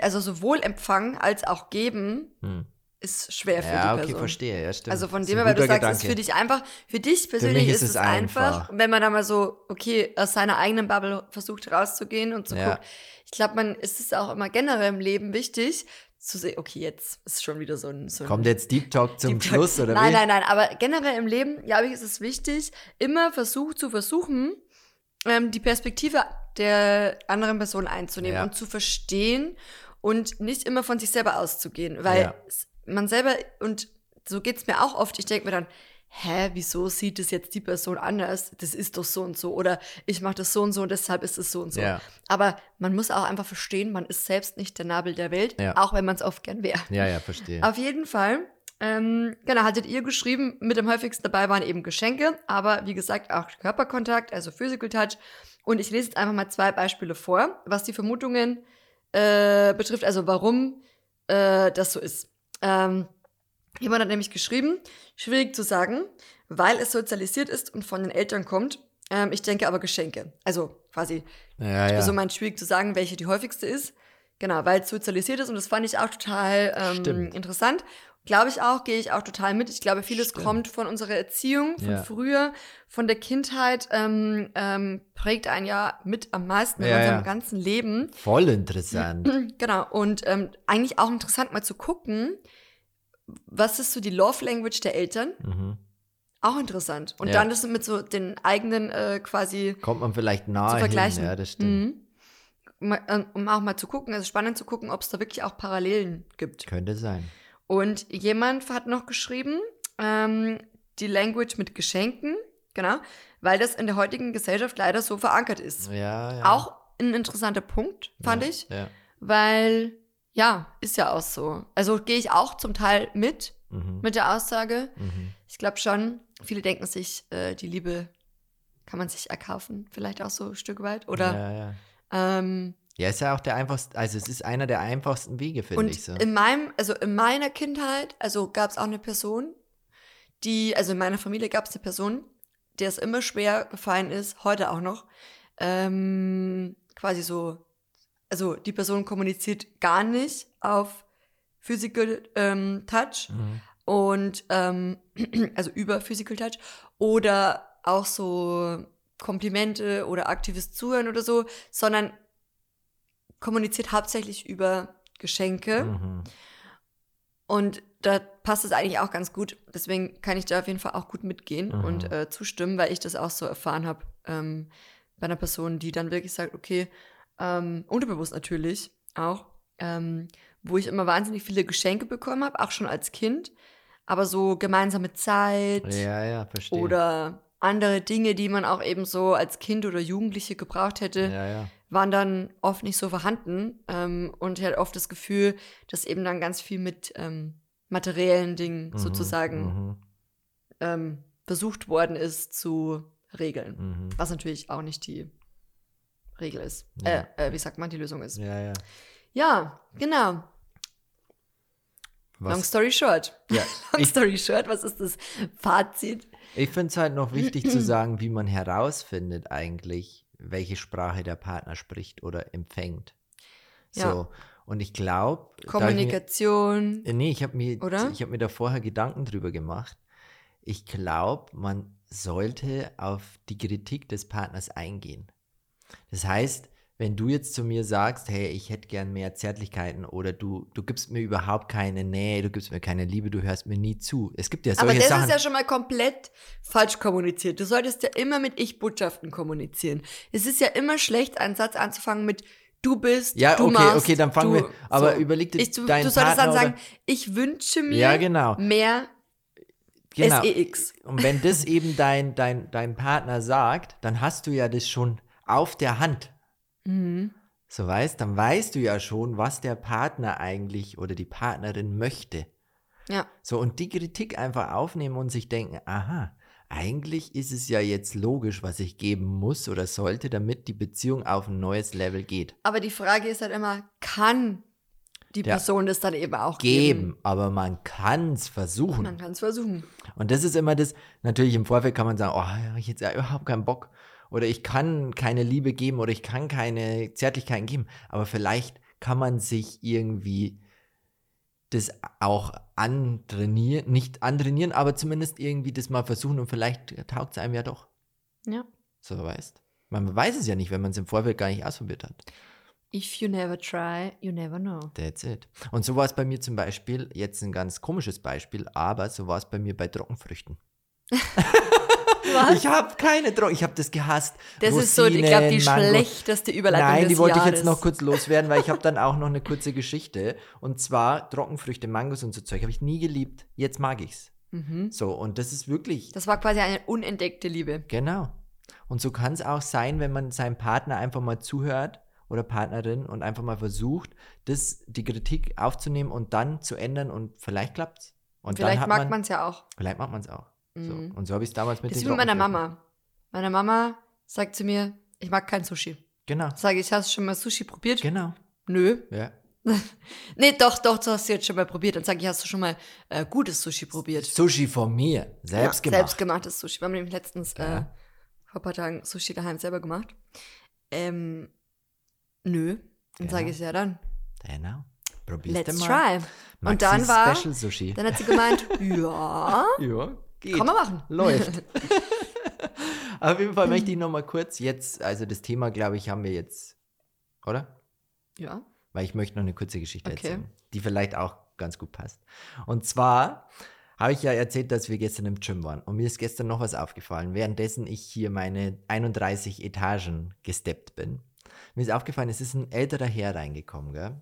also sowohl empfangen als auch geben Hm. ist schwer für Ja, die okay, Person. verstehe, ja, stimmt. Also von dem her, weil du sagst, es ist Gedanke. für dich einfach, für dich persönlich mich ist, ist es einfach. einfach. Und wenn man dann mal so, okay, aus seiner eigenen Bubble versucht rauszugehen und zu Ja. gucken, ich glaube, man ist es auch immer generell im Leben wichtig, zu sehen, okay, jetzt ist schon wieder so ein, so ein Kommt jetzt Deep Talk zum Deep Talk. Schluss, oder Nein, wie? nein, nein, aber generell im Leben, glaube ich, ist es wichtig, immer versucht zu versuchen, ähm, die Perspektive der anderen Person einzunehmen Ja. und zu verstehen und nicht immer von sich selber auszugehen. Weil Ja. man selber, und so geht es mir auch oft, ich denke mir dann, hä, wieso sieht es jetzt die Person anders? Das ist doch so und so. Oder ich mache das so und so und deshalb ist es so und so. Ja. Aber man muss auch einfach verstehen, man ist selbst nicht der Nabel der Welt, Ja. auch wenn man es oft gern wäre. Ja, ja, verstehe. Auf jeden Fall. Ähm, genau, hattet ihr geschrieben, mit dem häufigsten dabei waren eben Geschenke, aber wie gesagt auch Körperkontakt, also Physical Touch. Und ich lese jetzt einfach mal zwei Beispiele vor, was die Vermutungen äh, betrifft, also warum äh, das so ist. Ähm, jemand hat nämlich geschrieben, schwierig zu sagen, weil es sozialisiert ist und von den Eltern kommt. Ähm, ich denke aber Geschenke. Also quasi ja, ja. so meint schwierig zu sagen, welche die häufigste ist. Genau, weil es sozialisiert ist und das fand ich auch total ähm, interessant. Glaube ich auch, gehe ich auch total mit. Ich glaube, vieles Stimmt. kommt von unserer Erziehung, von Ja. früher, von der Kindheit, ähm, ähm, prägt einen ja mit am meisten in Ja, unserem ja. ganzen Leben. Voll interessant. Genau, und ähm, eigentlich auch interessant mal zu gucken, was ist so die Love Language der Eltern? mhm. Auch interessant. Und dann das mit so den eigenen äh, quasi Kommt man vielleicht nahe zu vergleichen. hin. Ja, das stimmt. Mhm. Ähm, Um auch mal zu gucken, es ist spannend zu gucken, ob es da wirklich auch Parallelen gibt. Könnte sein. Und jemand hat noch geschrieben, ähm, die Language mit Geschenken, genau, weil das in der heutigen Gesellschaft leider so verankert ist. Ja, ja. Auch ein interessanter Punkt, fand ja, ich, Ja. weil, ja, ist ja auch so. Also gehe ich auch zum Teil mit, Mhm. mit der Aussage. Mhm. Ich glaube schon, viele denken sich, äh, die Liebe kann man sich erkaufen, vielleicht auch so ein Stück weit. Oder Ja, ja. ähm, Ja, ist ja auch der einfachste, also es ist einer der einfachsten Wege, finde ich so. in meinem, also in meiner Kindheit, also gab es auch eine Person, die, also in meiner Familie gab es eine Person, der es immer schwer gefallen ist, heute auch noch, ähm, quasi so, also die Person kommuniziert gar nicht auf Physical ähm, Touch Mhm. und ähm, also über Physical Touch oder auch so Komplimente oder aktives Zuhören oder so, sondern kommuniziert hauptsächlich über Geschenke. Mhm. Und da passt es eigentlich auch ganz gut. Deswegen kann ich da auf jeden Fall auch gut mitgehen Mhm. und äh, zustimmen, weil ich das auch so erfahren habe ähm, bei einer Person, die dann wirklich sagt, okay, ähm, unterbewusst natürlich auch, ähm, wo ich immer wahnsinnig viele Geschenke bekommen habe, auch schon als Kind, aber so gemeinsame Zeit Ja, ja, oder andere Dinge, die man auch eben so als Kind oder Jugendliche gebraucht hätte, Ja, ja. Waren dann oft nicht so vorhanden. Ähm, und ich hatte oft das Gefühl, dass eben dann ganz viel mit ähm, materiellen Dingen Mhm, sozusagen Mhm. ähm, versucht worden ist zu regeln. Mhm. Was natürlich auch nicht die Regel ist. Ja. Äh, äh, wie sagt man, die Lösung ist. Ja, ja. Ja, genau. Long Was, story short. ja, Long ich story short, was ist das Fazit? ich finde es halt noch wichtig zu sagen, wie man herausfindet eigentlich, welche Sprache der Partner spricht oder empfängt. So. Ja. Und ich glaube, Kommunikation. Äh, Nee, ich habe mir, Oder? ich hab mir da vorher Gedanken drüber gemacht. Ich glaube, man sollte auf die Kritik des Partners eingehen. Das heißt, wenn du jetzt zu mir sagst, hey, ich hätte gern mehr Zärtlichkeiten oder du, du gibst mir überhaupt keine Nähe, du gibst mir keine Liebe, du hörst mir nie zu. Es gibt ja Aber solche das Sachen. ist ja schon mal komplett falsch kommuniziert. Du solltest ja immer mit Ich-Botschaften kommunizieren. Es ist ja immer schlecht, einen Satz anzufangen mit Du bist, Ja, du okay, machst, okay, dann fangen du, wir- aber überleg dir ich, du, deinen du solltest dann Partner sagen, oder- ich wünsche mir Ja, genau. mehr genau. SEX. Und wenn das eben dein, dein, dein Partner sagt, dann hast du ja das schon auf der Hand. Mhm. So weißt, dann weißt du ja schon, was der Partner eigentlich oder die Partnerin möchte. Ja. So, und die Kritik einfach aufnehmen und sich denken, aha, eigentlich ist es ja jetzt logisch, was ich geben muss oder sollte, damit die Beziehung auf ein neues Level geht. Aber die Frage ist halt immer, kann die Ja. Person das dann eben auch geben? Geben, aber man kann es versuchen. Man kann es versuchen. Und das ist immer das, natürlich im Vorfeld kann man sagen, oh, hab ich jetzt ja überhaupt keinen Bock. Oder ich kann keine Liebe geben oder ich kann keine Zärtlichkeiten geben. Aber vielleicht kann man sich irgendwie das auch antrainieren, nicht antrainieren, aber zumindest irgendwie das mal versuchen und vielleicht taugt es einem ja doch. Ja. So weißt. Man weiß es ja nicht, wenn man es im Vorfeld gar nicht ausprobiert hat. If you never try, you never know. That's it. Und so war es bei mir zum Beispiel, jetzt ein ganz komisches Beispiel, aber so war es bei mir bei Trockenfrüchten. Was? Ich habe keine Trocken, ich habe das gehasst. Das ist so, ich glaube, die Rosinen, Mango. schlechteste Überleitung Nein, die wollte ich Jahres. jetzt noch kurz loswerden, weil ich habe dann auch noch eine kurze Geschichte. Und zwar Trockenfrüchte, Mangos und so Zeug habe ich nie geliebt. Jetzt mag ich's. Mhm. So, und das ist wirklich, Das war quasi eine unentdeckte Liebe. genau. Und so kann es auch sein, wenn man seinem Partner einfach mal zuhört oder Partnerin und einfach mal versucht, das, die Kritik aufzunehmen und dann zu ändern und vielleicht klappt's. Und Vielleicht mag man, man es ja auch. vielleicht mag man es auch. So. Mhm. Und so habe ich es damals mit Das ist den wie mit meiner. Mama. Meine Mama sagt zu mir, ich mag kein Sushi. Genau, Sage ich, hast du schon mal Sushi probiert? genau. Nö. Ja. Nee, doch, doch, das hast du jetzt schon mal probiert. Dann sage ich, hast du schon mal äh, gutes Sushi probiert? Sushi von mir, selbst ja, gemacht. Selbstgemachtes Sushi. Wir haben nämlich letztens äh, Ja. vor ein paar Tagen Sushi daheim selber gemacht. Ähm, nö. Dann Genau. sage ich ja dann, Genau. Probier's let's mal. try. Und Maxis dann war, Special Sushi. dann hat sie gemeint, ja, ja, geht. kann man machen. Läuft. Auf jeden Fall möchte ich noch mal kurz jetzt, also das Thema, glaube ich, haben wir jetzt, oder? Ja. Weil ich möchte noch eine kurze Geschichte Okay. erzählen, die vielleicht auch ganz gut passt. Und zwar habe ich ja erzählt, dass wir gestern im Gym waren. Und mir ist gestern noch was aufgefallen, währenddessen ich hier meine 31 Etagen gesteppt bin. Mir ist aufgefallen, es ist ein älterer Herr reingekommen, gell?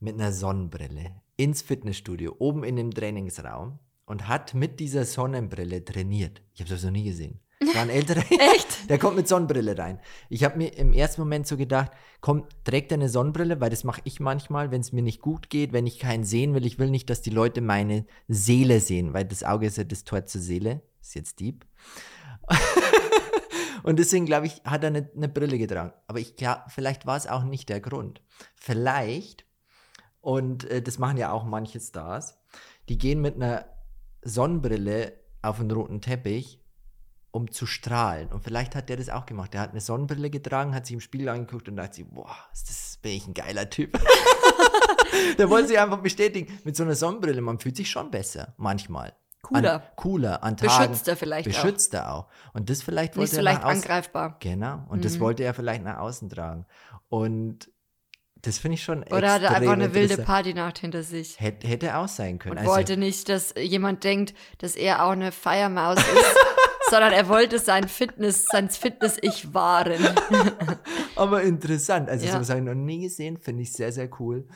Mit einer Sonnenbrille ins Fitnessstudio, oben in dem Trainingsraum und hat mit dieser Sonnenbrille trainiert. Ich habe das noch nie gesehen. Das war ein älterer Echt? der kommt mit Sonnenbrille rein. Ich habe mir im ersten Moment so gedacht, komm, trägt er eine Sonnenbrille, weil das mache ich manchmal, wenn es mir nicht gut geht, wenn ich keinen sehen will. Ich will nicht, dass die Leute meine Seele sehen, weil das Auge ist ja das Tor zur Seele. Ist jetzt deep. Und deswegen glaube ich, hat er eine, eine Brille getragen. Aber ich glaube, vielleicht war es auch nicht der Grund. Vielleicht, und äh, das machen ja auch manche Stars, die gehen mit einer Sonnenbrille auf einen roten Teppich, um zu strahlen. Und vielleicht hat der das auch gemacht. Der hat eine Sonnenbrille getragen, hat sich im Spiegel angeguckt und dachte sich, boah, ist das bin ich ein geiler Typ. der wollte sich einfach bestätigen. Mit so einer Sonnenbrille, man fühlt sich schon besser, manchmal. Cooler. An, cooler, an Tagen. Beschützter vielleicht auch. Beschützter auch. Und das vielleicht wollte Nicht so er leicht angreifbar. Genau. Und das Mhm. wollte er vielleicht nach außen tragen. Und das finde ich schon Oder hat er extrem einfach eine wilde. Partynacht hinter sich? Hätte, hätte auch sein können. Und Also, wollte nicht, dass jemand denkt, dass er auch eine Feiermaus ist, sondern er wollte sein Fitness, sein Fitness-Ich wahren. aber interessant. Also Ja. sowas habe ich noch nie gesehen. Finde ich sehr, sehr cool.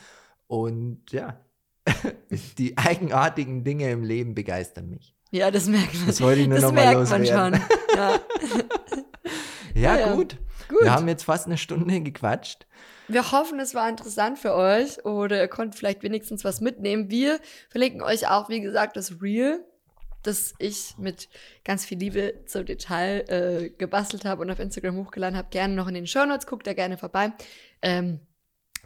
Und ja, die eigenartigen Dinge im Leben begeistern mich. Ja, das merkt man. Das wollte ich nur das noch mal merkt man loswerden. schon. Ja. Ja, Ja, ja. gut. Gut. Wir haben jetzt fast eine Stunde gequatscht. Wir hoffen, es war interessant für euch oder ihr konntet vielleicht wenigstens was mitnehmen. Wir verlinken euch auch, wie gesagt, das Reel, das ich mit ganz viel Liebe zum Detail äh, gebastelt habe und auf Instagram hochgeladen habe. Gerne noch in den Show Notes, guckt da gerne vorbei. Ähm,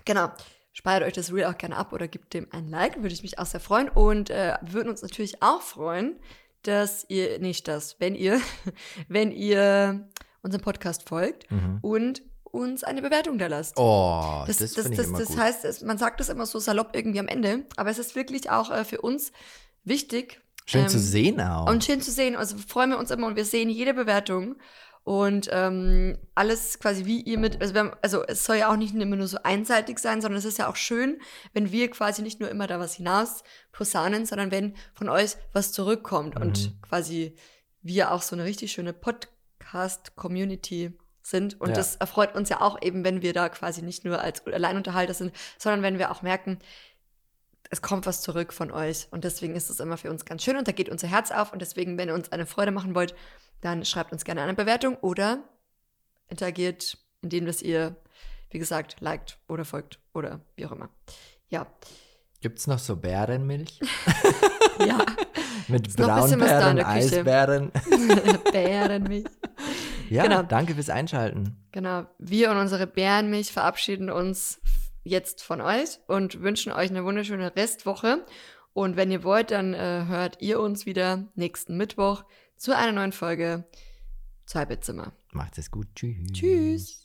genau. Speichert euch das Reel auch gerne ab oder gebt dem ein Like, würde ich mich auch sehr freuen. Und äh, würden uns natürlich auch freuen, dass ihr, nicht das, wenn ihr, wenn ihr unserem Podcast folgt und uns eine Bewertung da lasst. Oh, Das, das, das, das, das gut. heißt, man sagt das immer so salopp irgendwie am Ende, aber es ist wirklich auch äh, für uns wichtig. Schön ähm, zu sehen auch. Und schön zu sehen. Also freuen wir uns immer und wir sehen jede Bewertung. Und ähm, alles quasi wie ihr mit, also, haben, also es soll ja auch nicht immer nur so einseitig sein, sondern es ist ja auch schön, wenn wir quasi nicht nur immer da was hinaus posaunen, sondern wenn von euch was zurückkommt Mhm. und quasi wir auch so eine richtig schöne Podcast-Community sind. Und Ja. das erfreut uns ja auch eben, wenn wir da quasi nicht nur als Alleinunterhalter sind, sondern wenn wir auch merken, es kommt was zurück von euch. Und deswegen ist es immer für uns ganz schön und da geht unser Herz auf. Und deswegen, wenn ihr uns eine Freude machen wollt, dann schreibt uns gerne eine Bewertung oder interagiert, indem dass ihr, wie gesagt, liked oder folgt oder wie auch immer. Ja. Gibt es noch so Bärenmilch? Ja. Mit Braunbären. Eisbären. Bärenmilch. Ja, Genau. danke fürs Einschalten. Genau. Wir und unsere Bärenmilch verabschieden uns jetzt von euch und wünschen euch eine wunderschöne Restwoche. Und wenn ihr wollt, dann äh, hört ihr uns wieder nächsten Mittwoch zu einer neuen Folge Zweibettzimmer. Macht es gut. Tschüss. Tschüss.